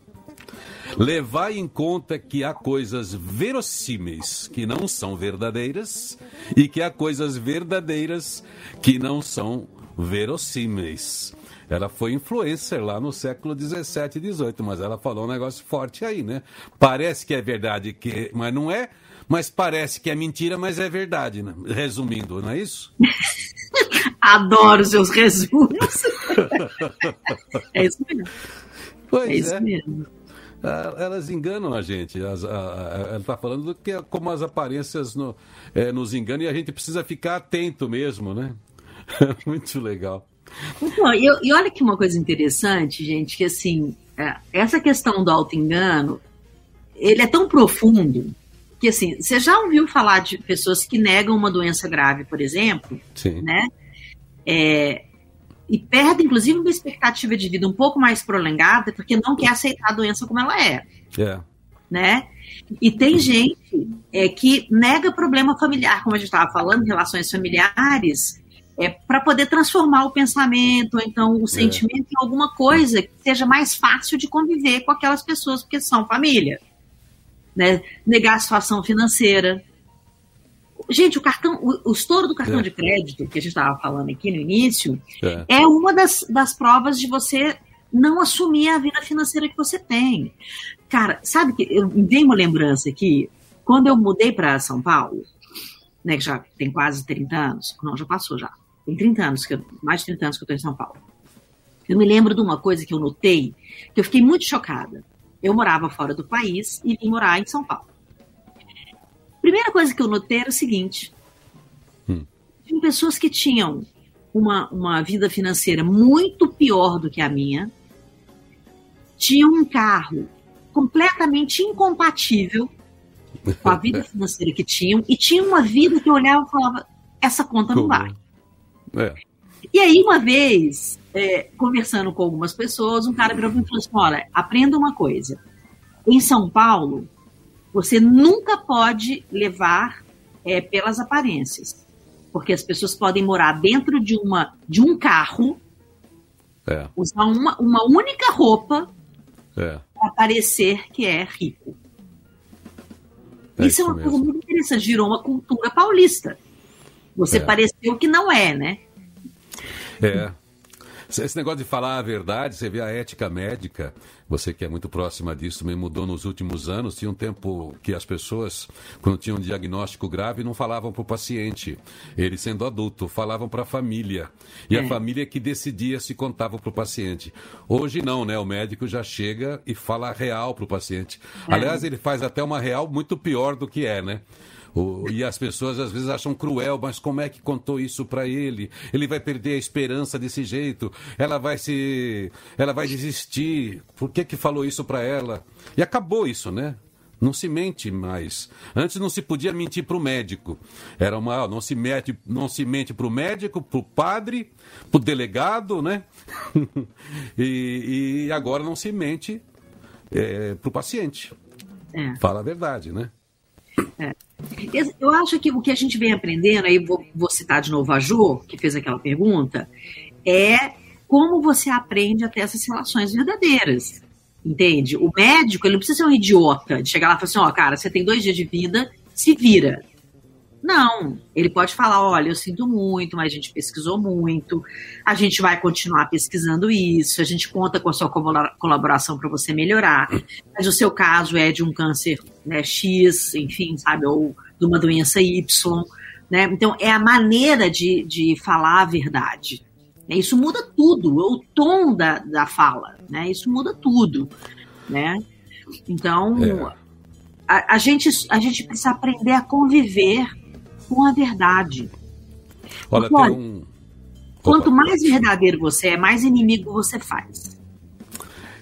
Levai em conta que há coisas verossímeis que não são verdadeiras e que há coisas verdadeiras que não são verossímeis. Ela foi influencer lá no século 17 e 18, mas ela falou um negócio forte aí, né? Parece que é verdade, que, mas não é. Mas parece que é mentira, mas é verdade, né? resumindo, não é isso? [LAUGHS] Adoro seus resumos. é isso mesmo. Pois é. Isso é. mesmo. Ah, elas enganam a gente. As, a, a, ela está falando do que como as aparências no, é, nos enganam e a gente precisa ficar atento mesmo, né? [LAUGHS] Muito legal. Então, e, e olha que uma coisa interessante, gente, que assim, é, essa questão do auto-engano, ele é tão profundo que assim, você já ouviu falar de pessoas que negam uma doença grave, por exemplo, Sim. né? É, e perdem, inclusive, uma expectativa de vida um pouco mais prolongada, porque não quer aceitar a doença como ela é. É. Né? E tem gente é, que nega problema familiar, como a gente estava falando, relações familiares, é, para poder transformar o pensamento, ou então o é. sentimento em alguma coisa que seja mais fácil de conviver com aquelas pessoas, porque são família. Né? Negar a situação financeira. Gente, o cartão, o, o estouro do cartão é. de crédito, que a gente estava falando aqui no início, é, é uma das, das provas de você não assumir a vida financeira que você tem. Cara, sabe que eu me dei uma lembrança aqui, quando eu mudei para São Paulo, né, que já tem quase 30 anos, não, já passou já. Tem 30 anos, que eu, mais de 30 anos que eu estou em São Paulo. Eu me lembro de uma coisa que eu notei, que eu fiquei muito chocada. Eu morava fora do país e vim morar em São Paulo. Primeira coisa que eu notei era o seguinte: hum. tinha pessoas que tinham uma, uma vida financeira muito pior do que a minha, tinham um carro completamente incompatível com a [LAUGHS] vida financeira que tinham e tinham uma vida que eu olhava e falava: essa conta não vai. É. E aí, uma vez, é, conversando com algumas pessoas, um cara virou e falou assim: olha, aprenda uma coisa. Em São Paulo, você nunca pode levar é, pelas aparências. Porque as pessoas podem morar dentro de, uma, de um carro, é. usar uma, uma única roupa é. para parecer que é rico. É isso, isso, é uma mesmo. coisa muito interessante. Girou uma cultura paulista. Você é. pareceu que não é, né? É. Esse negócio de falar a verdade, você vê a ética médica, você que é muito próxima disso, também mudou nos últimos anos. Tinha um tempo que as pessoas, quando tinham um diagnóstico grave, não falavam para o paciente. Ele sendo adulto, falavam para a família. E é. a família que decidia se contava para o paciente. Hoje não, né? O médico já chega e fala a real para o paciente. É. Aliás, ele faz até uma real muito pior do que é, né? O, e as pessoas às vezes acham cruel, mas como é que contou isso para ele? Ele vai perder a esperança desse jeito. Ela vai se, ela vai desistir. Por que que falou isso para ela? E acabou isso, né? Não se mente mais. Antes não se podia mentir para o médico. Era uma, não se mente, não se mente para o médico, para o padre, para o delegado, né? [LAUGHS] e, e, agora não se mente é, para o paciente. É. Fala a verdade, né? É. Eu acho que o que a gente vem aprendendo, aí vou, vou citar de novo a Jo, que fez aquela pergunta, é como você aprende a ter essas relações verdadeiras. Entende? O médico, ele não precisa ser um idiota de chegar lá e falar assim: ó, oh, cara, você tem dois dias de vida, se vira. Não, ele pode falar: olha, eu sinto muito, mas a gente pesquisou muito, a gente vai continuar pesquisando isso, a gente conta com a sua colaboração para você melhorar. Mas o seu caso é de um câncer né, X, enfim, sabe, ou de uma doença Y. Né? Então, é a maneira de, de falar a verdade. Isso muda tudo, o tom da, da fala, né? Isso muda tudo, né? Então, é. a, a, gente, a gente precisa aprender a conviver com a verdade. Olha, Porque, olha um... quanto mais verdadeiro você é, mais inimigo você faz.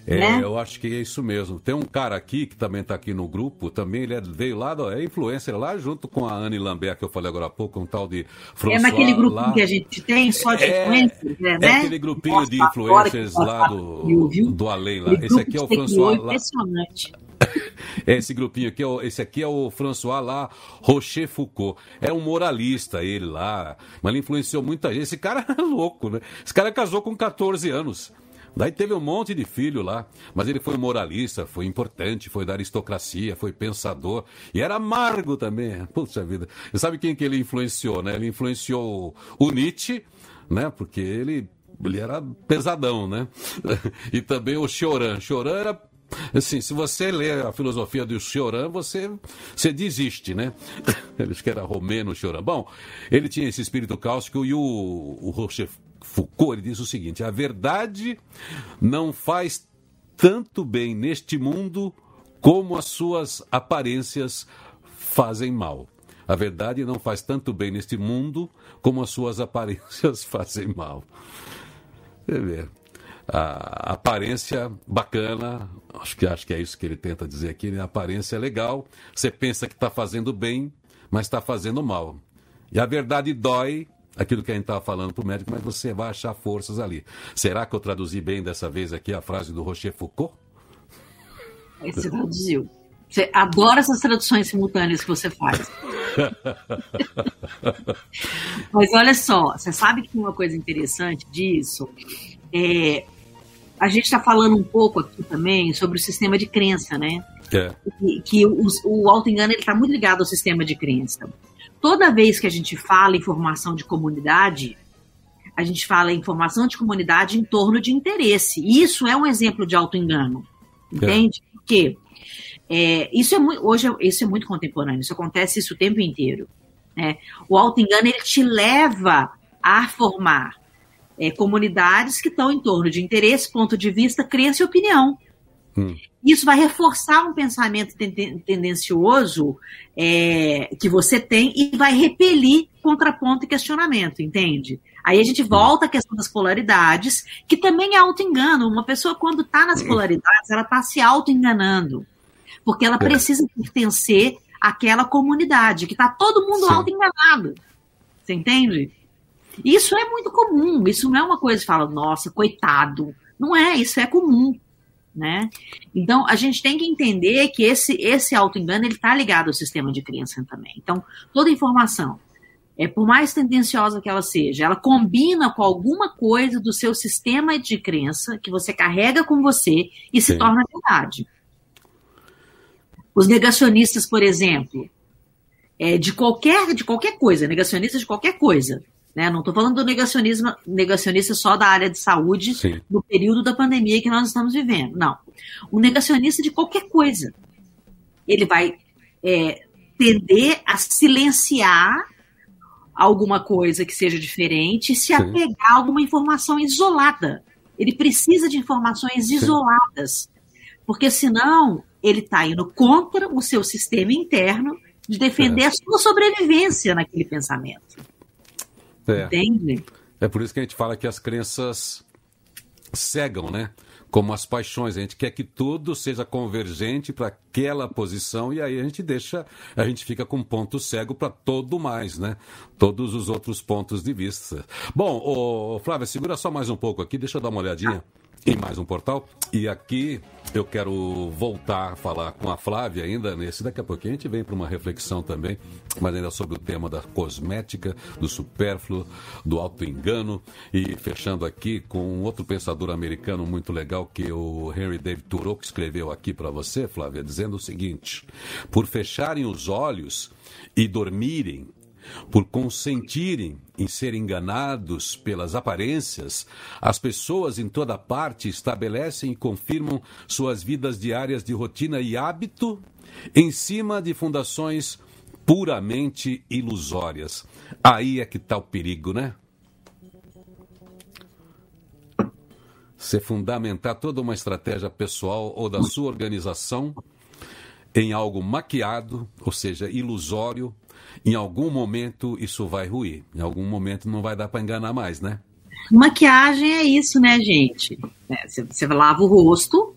É, né? eu acho que é isso mesmo. Tem um cara aqui que também está aqui no grupo, também ele é, veio lá, é influencer lá junto com a Anne Lambert, que eu falei agora há pouco, um tal de François. É naquele grupo lá. que a gente tem, só de é, influencers, né? É aquele grupinho Nossa, de influencers lá do, do Além lá. Esse aqui é o François lá. Impressionante. [LAUGHS] Esse grupinho aqui, é esse aqui é o François lá, Rocher Foucault. É um moralista ele lá, mas ele influenciou muita gente. Esse cara [LAUGHS] é louco, né? Esse cara casou com 14 anos. Daí teve um monte de filho lá, mas ele foi moralista, foi importante, foi da aristocracia, foi pensador e era amargo também. [LAUGHS] Puxa vida. E sabe quem que ele influenciou, né? Ele influenciou o Nietzsche, né? Porque ele ele era pesadão, né? [LAUGHS] E também o Choran. Choran era Assim, se você lê a filosofia do Choran, você, você desiste, né? [LAUGHS] Eles que era romeno Choran. Bom, ele tinha esse espírito cáustico e o, o Rocher Foucault ele diz o seguinte: a verdade não faz tanto bem neste mundo como as suas aparências fazem mal. A verdade não faz tanto bem neste mundo como as suas aparências [LAUGHS] fazem mal. Você vê a aparência bacana, acho que, acho que é isso que ele tenta dizer aqui, né? a aparência é legal, você pensa que está fazendo bem, mas está fazendo mal. E a verdade dói, aquilo que a gente estava falando para o médico, mas você vai achar forças ali. Será que eu traduzi bem dessa vez aqui a frase do Rocher Foucault? Você traduziu. Você adora essas traduções simultâneas que você faz. [LAUGHS] Mas olha só, você sabe que uma coisa interessante disso é, a gente está falando um pouco aqui também sobre o sistema de crença, né? É. Que, que o, o auto-engano está muito ligado ao sistema de crença. Toda vez que a gente fala em formação de comunidade, a gente fala em formação de comunidade em torno de interesse. Isso é um exemplo de auto-engano. É. Entende? É. Porque é, isso é muito, hoje isso é muito contemporâneo, isso acontece isso o tempo inteiro. Né? O auto-engano ele te leva a formar é, comunidades que estão em torno de interesse, ponto de vista, crença e opinião. Hum. Isso vai reforçar um pensamento tendencioso é, que você tem e vai repelir contraponto e questionamento, entende? Aí a gente volta à questão das polaridades, que também é auto-engano. Uma pessoa, quando está nas polaridades, ela está se auto-enganando. Porque ela é. precisa pertencer àquela comunidade, que está todo mundo auto-enganado. Você entende? Isso é muito comum. Isso não é uma coisa que fala, nossa, coitado. Não é, isso é comum. Né? Então, a gente tem que entender que esse, esse auto-engano está ligado ao sistema de crença também. Então, toda informação é, por mais tendenciosa que ela seja, ela combina com alguma coisa do seu sistema de crença que você carrega com você e se Sim. torna verdade. Os negacionistas, por exemplo, é, de qualquer de qualquer coisa, negacionistas de qualquer coisa, né? Não estou falando do negacionismo negacionista só da área de saúde Sim. no período da pandemia que nós estamos vivendo. Não, o negacionista de qualquer coisa, ele vai é, tender a silenciar alguma coisa que seja diferente e se Sim. apegar a alguma informação isolada. Ele precisa de informações Sim. isoladas, porque senão ele está indo contra o seu sistema interno de defender é. a sua sobrevivência naquele pensamento. É. Entende? É por isso que a gente fala que as crenças cegam, né? como as paixões. A gente quer que tudo seja convergente para aquela posição e aí a gente deixa, a gente fica com ponto cego para todo mais, né? Todos os outros pontos de vista. Bom, ô, Flávia, segura só mais um pouco aqui, deixa eu dar uma olhadinha em mais um portal. E aqui eu quero voltar a falar com a Flávia ainda nesse. Daqui a pouquinho a gente vem para uma reflexão também, mas ainda sobre o tema da cosmética, do supérfluo, do auto-engano. E fechando aqui com outro pensador americano muito legal que o Henry David Thoreau, que escreveu aqui para você, Flávia, dizendo o seguinte: por fecharem os olhos e dormirem, por consentirem em ser enganados pelas aparências, as pessoas em toda parte estabelecem e confirmam suas vidas diárias de rotina e hábito em cima de fundações puramente ilusórias. Aí é que está o perigo, né? Você fundamentar toda uma estratégia pessoal ou da sua organização em algo maquiado, ou seja, ilusório, em algum momento isso vai ruir. Em algum momento não vai dar para enganar mais, né? Maquiagem é isso, né, gente? É, você, lava o rosto,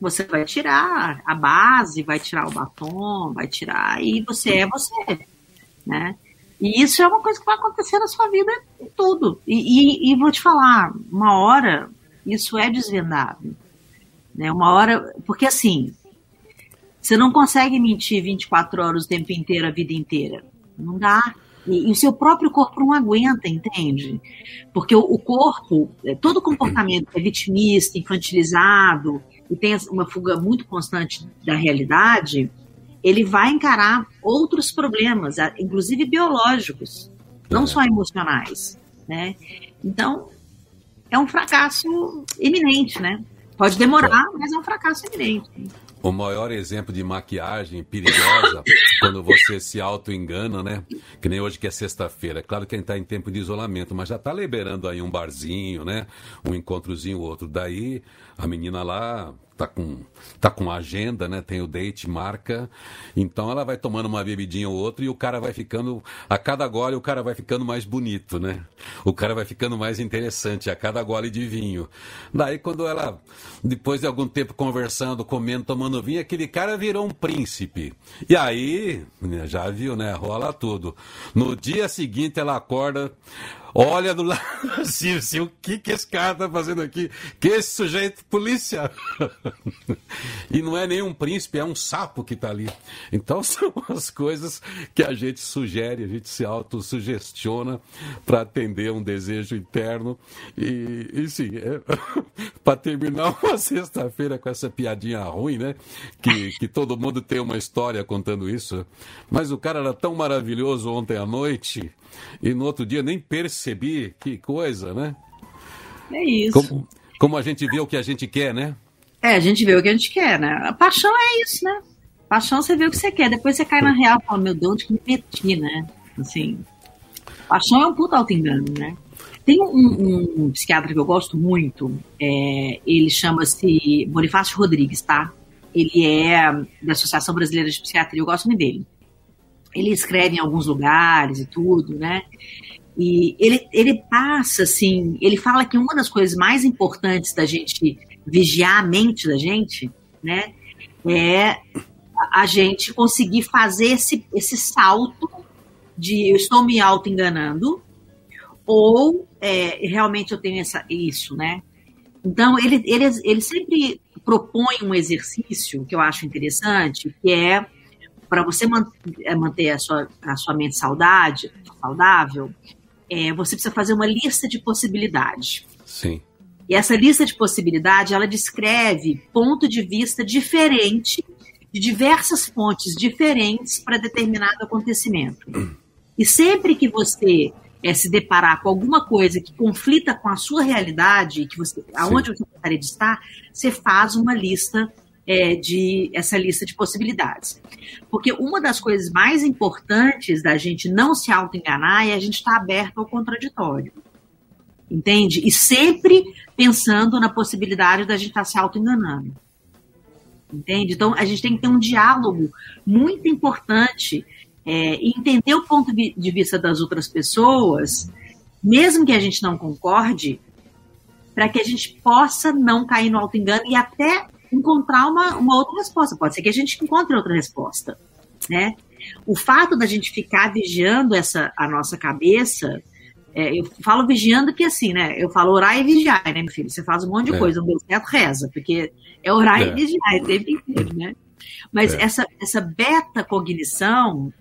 você vai tirar a base, vai tirar o batom, vai tirar e você é você, né? E isso é uma coisa que vai acontecer na sua vida em tudo. E, e, e vou te falar, uma hora isso é desvendado, né? Uma hora, porque assim, você não consegue mentir 24 horas o tempo inteiro, a vida inteira. Não dá. E, e, o seu próprio corpo não aguenta, entende? Porque o, o corpo, é, todo comportamento é vitimista, infantilizado, e tem uma fuga muito constante da realidade, ele vai encarar outros problemas, inclusive biológicos, não só emocionais, né? Então, é um fracasso iminente, né? Pode demorar, mas é um fracasso iminente. O maior exemplo de maquiagem perigosa [COUGHS] quando você se auto-engana, né? Que nem hoje que é sexta-feira. Claro que a gente está em tempo de isolamento, mas já está liberando aí um barzinho, né? Um encontrozinho outro. Daí a menina lá tá com, tá com agenda, né? Tem o date, marca. Então ela vai tomando uma bebidinha ou outra e o cara vai ficando, a cada gole o cara vai ficando mais bonito, né? O cara vai ficando mais interessante a cada gole de vinho. Daí quando ela, depois de algum tempo conversando, comendo, tomando vinho, aquele cara virou um príncipe. E aí, já viu, né? Rola tudo. No dia seguinte ela acorda, olha do lado assim, [LAUGHS] o que, que esse cara tá fazendo aqui? Que esse sujeito, polícia! [LAUGHS] e não é nenhum príncipe, é um sapo que tá ali. Então [LAUGHS] são as coisas que a gente sugere, a gente se autossugestiona para atender um desejo interno. E, e sim, é, para terminar uma sexta-feira com essa piadinha ruim, né? Que, que todo mundo tem uma história contando isso. Mas o cara era tão maravilhoso ontem à noite e no outro dia nem percebi. Que coisa, né? É isso. Como, como a gente vê o que a gente quer, né? É, a gente vê o que a gente quer, né? A paixão é isso, né? Paixão você vê o que você quer. Depois você cai na real e fala, meu Deus, onde que me meti, né? Assim. Paixão é um puta auto-engano, né? Tem um, um, psiquiatra que eu gosto muito, é, ele chama-se Bonifácio Rodrigues, tá? Ele é da Associação Brasileira de Psiquiatria, eu gosto muito dele. Ele escreve em alguns lugares e tudo, né? E ele, ele passa, assim, ele fala que uma das coisas mais importantes da gente vigiar a mente da gente, né, é a gente conseguir fazer esse, esse salto de eu estou me auto-enganando ou é, realmente eu tenho essa, isso, né? Então, ele, ele, ele sempre propõe um exercício que eu acho interessante, que é para você é, manter a sua, a sua mente saudade, saudável, é, você precisa fazer uma lista de possibilidades. Sim. E essa lista de possibilidades, ela descreve ponto de vista diferente de diversas fontes diferentes para determinado acontecimento. E sempre que você é, se deparar com alguma coisa que conflita com a sua realidade, que você, aonde você gostaria de estar, você faz uma lista é, de essa lista de possibilidades. Porque uma das coisas mais importantes da gente não se auto-enganar é a gente estar aberto ao contraditório. Entende? E sempre pensando na possibilidade da gente estar se auto-enganando. Entende? Então, a gente tem que ter um diálogo muito importante é, entender o ponto de vista das outras pessoas, mesmo que a gente não concorde, para que a gente possa não cair no auto-engano e até encontrar uma, uma outra resposta. Pode ser que a gente encontre outra resposta, né? O fato da gente ficar vigiando essa a nossa cabeça, é, eu falo vigiando que assim, né? Eu falo orar e vigiar, né, meu filho? Você faz um monte de é. coisa, não deu certo, reza, porque é orar é. e vigiar, é o tempo inteiro, né? Mas é. essa, essa beta cognição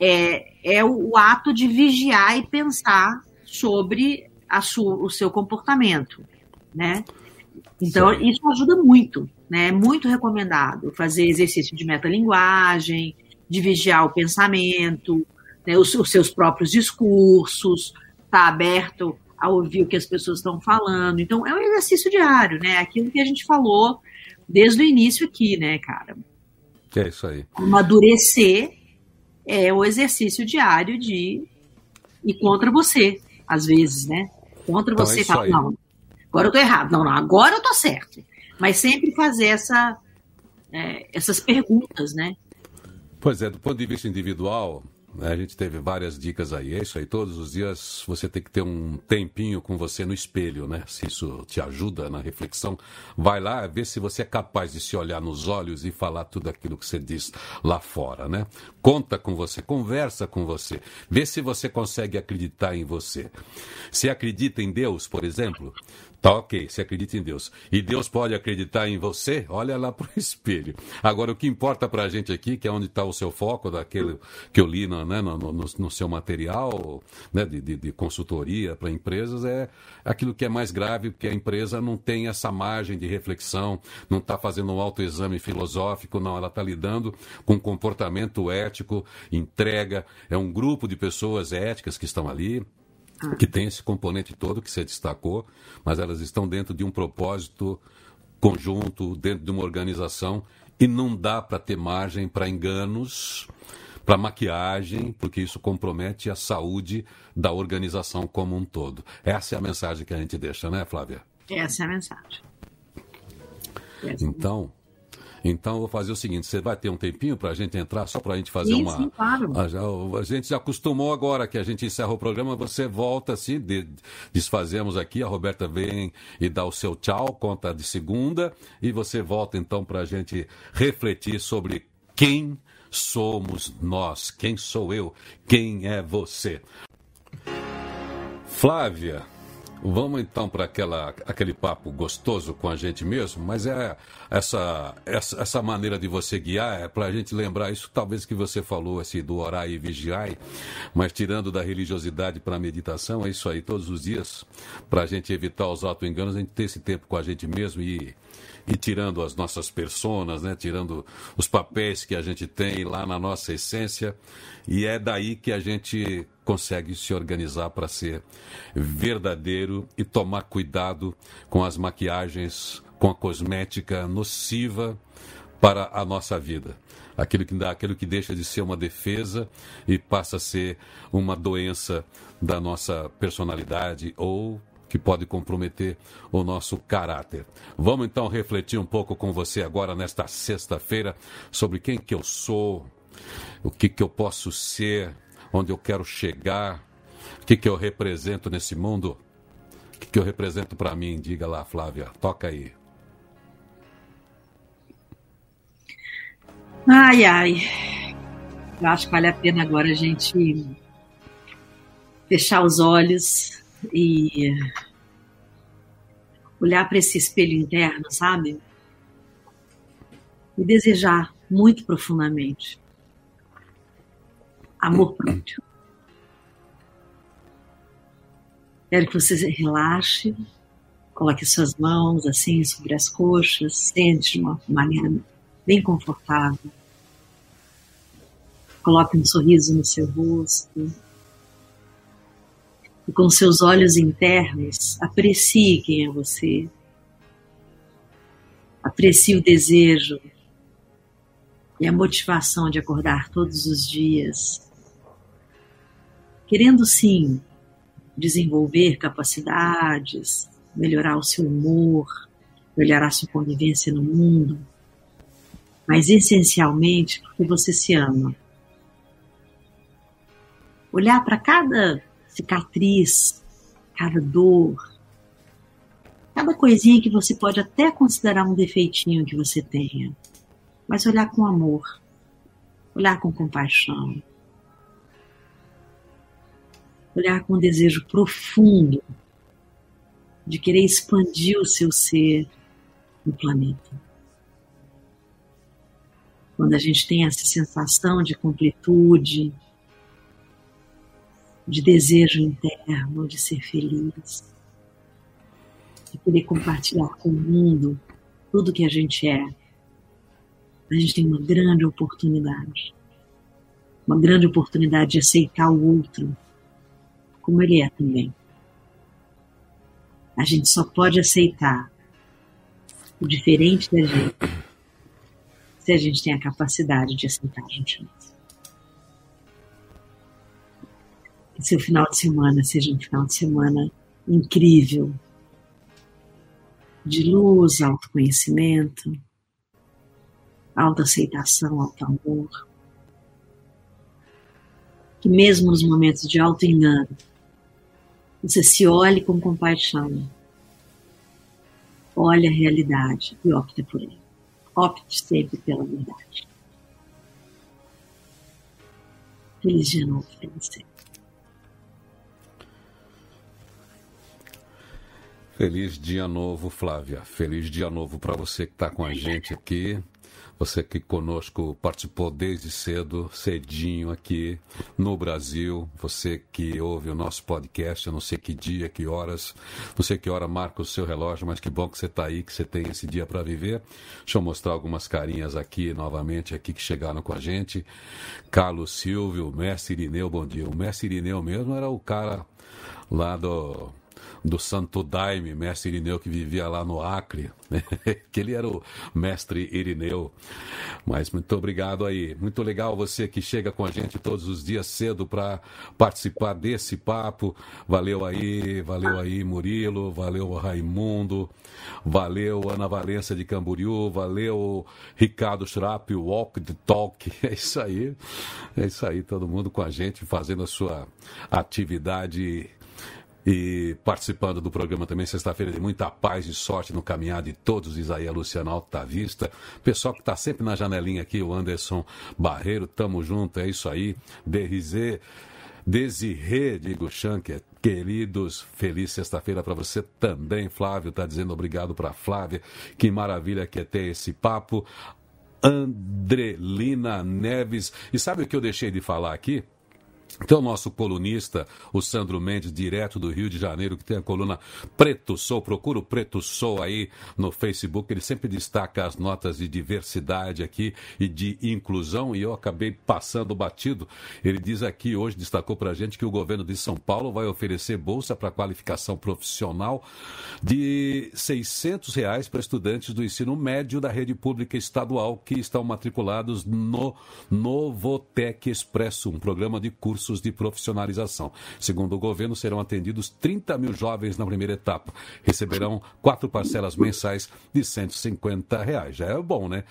é, é o, o, ato de vigiar e pensar sobre a sua, o seu comportamento, né? Então, Sim. isso ajuda muito, né? É muito recomendado fazer exercício de metalinguagem, de vigiar o pensamento, né? os, os seus próprios discursos, estar tá aberto a ouvir o que as pessoas estão falando. Então, é um exercício diário, né? Aquilo que a gente falou desde o início aqui, né, cara? É isso aí. Amadurecer é o exercício diário de ir contra você, às vezes, né? Contra então, você, é fala, não, agora eu tô errado, não, não, agora eu tô certo. Mas sempre fazer essa, é, essas perguntas, né? Pois é, do ponto de vista individual, né? A gente teve várias dicas aí. É isso aí. Todos os dias você tem que ter um tempinho com você no espelho, né? Se isso te ajuda na reflexão, vai lá ver se você é capaz de se olhar nos olhos e falar tudo aquilo que você diz lá fora, né? Conta com você, conversa com você, vê se você consegue acreditar em você. Se acredita em Deus, por exemplo, Tá ok, você acredita em Deus. E Deus pode acreditar em você? Olha lá [LAUGHS] pro espelho. Agora, o que importa pra gente aqui, que é onde está o seu foco, daquele que eu li no, né, no, no, no seu material né, de, de, de consultoria para empresas, é aquilo que é mais grave, porque a empresa não tem essa margem de reflexão, não está fazendo um autoexame filosófico, não, ela está lidando com comportamento ético, entrega, é um grupo de pessoas éticas que estão ali, que tem esse componente todo que você destacou, mas elas estão dentro de um propósito conjunto, dentro de uma organização, e não dá para ter margem para enganos, para maquiagem, porque isso compromete a saúde da organização como um todo. Essa é a mensagem que a gente deixa, né, Flávia? Essa é a mensagem. Essa então, então, eu vou fazer o seguinte: você vai ter um tempinho para a gente entrar, só para a gente fazer sim, uma. Sim, claro. A, a, gente já acostumou agora que a gente encerra o programa, você volta, se de, desfazemos aqui, a Roberta vem e dá o seu tchau, conta de segunda, e você volta então para a gente refletir sobre quem somos nós, quem sou eu, quem é você. Flávia, Vamos então para aquele papo gostoso com a gente mesmo, mas é essa, essa, essa maneira de você guiar é para a gente lembrar isso, talvez que você falou assim, do orar e vigiar, mas tirando da religiosidade para a meditação, é isso aí, todos os dias, para a gente evitar os auto-enganos, a gente ter esse tempo com a gente mesmo e e tirando as nossas personas, né? tirando os papéis que a gente tem lá na nossa essência, e é daí que a gente consegue se organizar para ser verdadeiro e tomar cuidado com as maquiagens, com a cosmética nociva para a nossa vida. Aquilo que, aquilo que deixa de ser uma defesa e passa a ser uma doença da nossa personalidade ou que pode comprometer o nosso caráter. Vamos então refletir um pouco com você agora nesta sexta-feira sobre quem que eu sou, o que que eu posso ser, onde eu quero chegar, o que que eu represento nesse mundo, o que que eu represento para mim. Diga lá, Flávia, toca aí. Ai, ai. Eu acho que vale a pena agora a gente fechar os olhos e olhar para esse espelho interno, sabe? E desejar muito profundamente amor próprio. Quero que você relaxe, coloque suas mãos assim sobre as coxas, sente de uma maneira bem confortável. Coloque um sorriso no seu rosto. E com seus olhos internos, aprecie quem é você. Aprecie o desejo e a motivação de acordar todos os dias, querendo sim desenvolver capacidades, melhorar o seu humor, melhorar a sua convivência no mundo, mas essencialmente porque você se ama. Olhar para cada cicatriz, cada dor, cada coisinha que você pode até considerar um defeitinho que você tenha, mas olhar com amor, olhar com compaixão, olhar com um desejo profundo de querer expandir o seu ser no planeta. Quando a gente tem essa sensação de completude, de desejo interno, de ser feliz, de poder compartilhar com o mundo tudo que a gente é, a gente tem uma grande oportunidade. Uma grande oportunidade de aceitar o outro como ele é também. A gente só pode aceitar o diferente da gente se a gente tem a capacidade de aceitar a gente mesmo. Seu final de semana seja um final de semana incrível, de luz, autoconhecimento, autoaceitação, auto-amor. Que mesmo nos momentos de auto-engano, você se olhe com compaixão, olhe a realidade e opte por ele opte sempre pela verdade. Feliz dia novo para você. Feliz dia novo, Flávia. Feliz dia novo para você que está com a gente aqui. Você que conosco participou desde cedo, cedinho aqui no Brasil. Você que ouve o nosso podcast, eu não sei que dia, que horas, não sei que hora marca o seu relógio, mas que bom que você está aí, que você tem esse dia para viver. Deixa eu mostrar algumas carinhas aqui novamente, aqui que chegaram com a gente. Carlos Silvio, Mestre Irineu, bom dia. O Mestre Irineu mesmo era o cara lá do do Santo Daime, mestre Irineu, que vivia lá no Acre, né? [LAUGHS] que ele era o mestre Irineu. Mas muito obrigado aí. Muito legal você que chega com a gente todos os dias cedo para participar desse papo. Valeu aí, valeu aí, Murilo, valeu Raimundo, valeu Ana Valença de Camboriú, valeu Ricardo Schrapp, Walk the Talk. [LAUGHS] É isso aí, é isso aí, todo mundo com a gente fazendo a sua atividade e participando do programa também, sexta-feira, de muita paz e sorte no caminhar de todos, Isaías Luciano Altavista. Pessoal que está sempre na janelinha aqui, o Anderson Barreiro, tamo junto, é isso aí. Derizê, Desirê, digo Shanker, queridos, feliz sexta-feira para você também. Flávio está dizendo obrigado para Flávia, que maravilha que é ter esse papo. Andrelina Neves, e sabe o que eu deixei de falar aqui? Então, nosso colunista, o Sandro Mendes, direto do Rio de Janeiro, que tem a coluna Preto Sou, procura o Preto Sou aí no Facebook, ele sempre destaca as notas de diversidade aqui e de inclusão, e eu acabei passando batido. Ele diz aqui, hoje destacou para a gente que o governo de São Paulo vai oferecer bolsa para qualificação profissional de 600 reais para estudantes do ensino médio da rede pública estadual que estão matriculados no Novotec Expresso, um programa de cursos cursos de profissionalização. Segundo o governo, serão atendidos 30 mil jovens na primeira etapa. Receberão quatro parcelas mensais de 150 reais. Já é bom, né?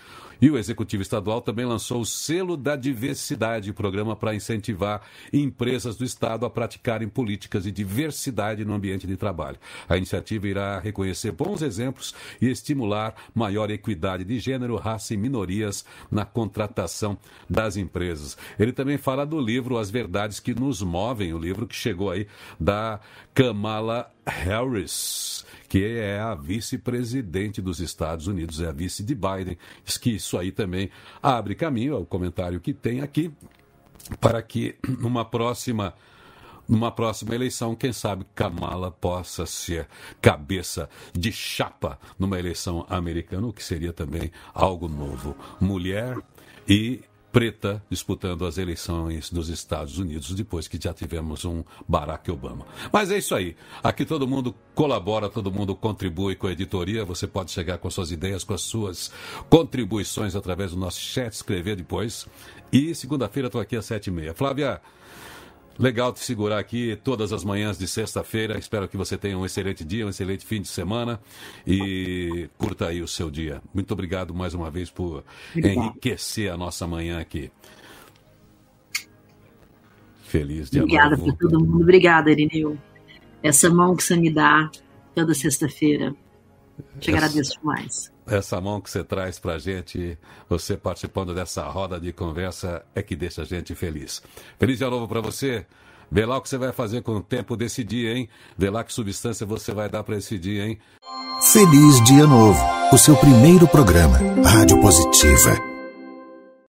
E o Executivo Estadual também lançou o Selo da Diversidade, programa para incentivar empresas do Estado a praticarem políticas de diversidade no ambiente de trabalho. A iniciativa irá reconhecer bons exemplos e estimular maior equidade de gênero, raça e minorias na contratação das empresas. Ele também fala do livro As Verdades que Nos Movem, o livro que chegou aí da Kamala Harris que é a vice-presidente dos Estados Unidos, é a vice de Biden. Diz que isso aí também abre caminho, é o comentário que tem aqui, para que numa próxima numa próxima eleição, quem sabe Kamala possa ser cabeça de chapa numa eleição americana, o que seria também algo novo. Mulher e preta disputando as eleições dos Estados Unidos, depois que já tivemos um Barack Obama. Mas é isso aí. Aqui todo mundo colabora, todo mundo contribui com a editoria. Você pode chegar com suas ideias, com as suas contribuições através do nosso chat, escrever depois. E segunda-feira estou aqui às sete e meia. Flávia, Legal te segurar aqui todas as manhãs de sexta-feira. Espero que você tenha um excelente dia, um excelente fim de semana e curta aí o seu dia. Muito obrigado mais uma vez por enriquecer a nossa manhã aqui. Feliz dia Obrigada novo. por todo mundo. Obrigada, Irineu. Essa mão que você me dá toda sexta-feira. Te Essa... agradeço demais essa mão que você traz para a gente, você participando dessa roda de conversa, é que deixa a gente feliz. Feliz dia novo para você. Vê lá o que você vai fazer com o tempo desse dia, hein? Vê lá que substância você vai dar para esse dia, hein? Feliz Dia Novo, o seu primeiro programa, Rádio Positiva.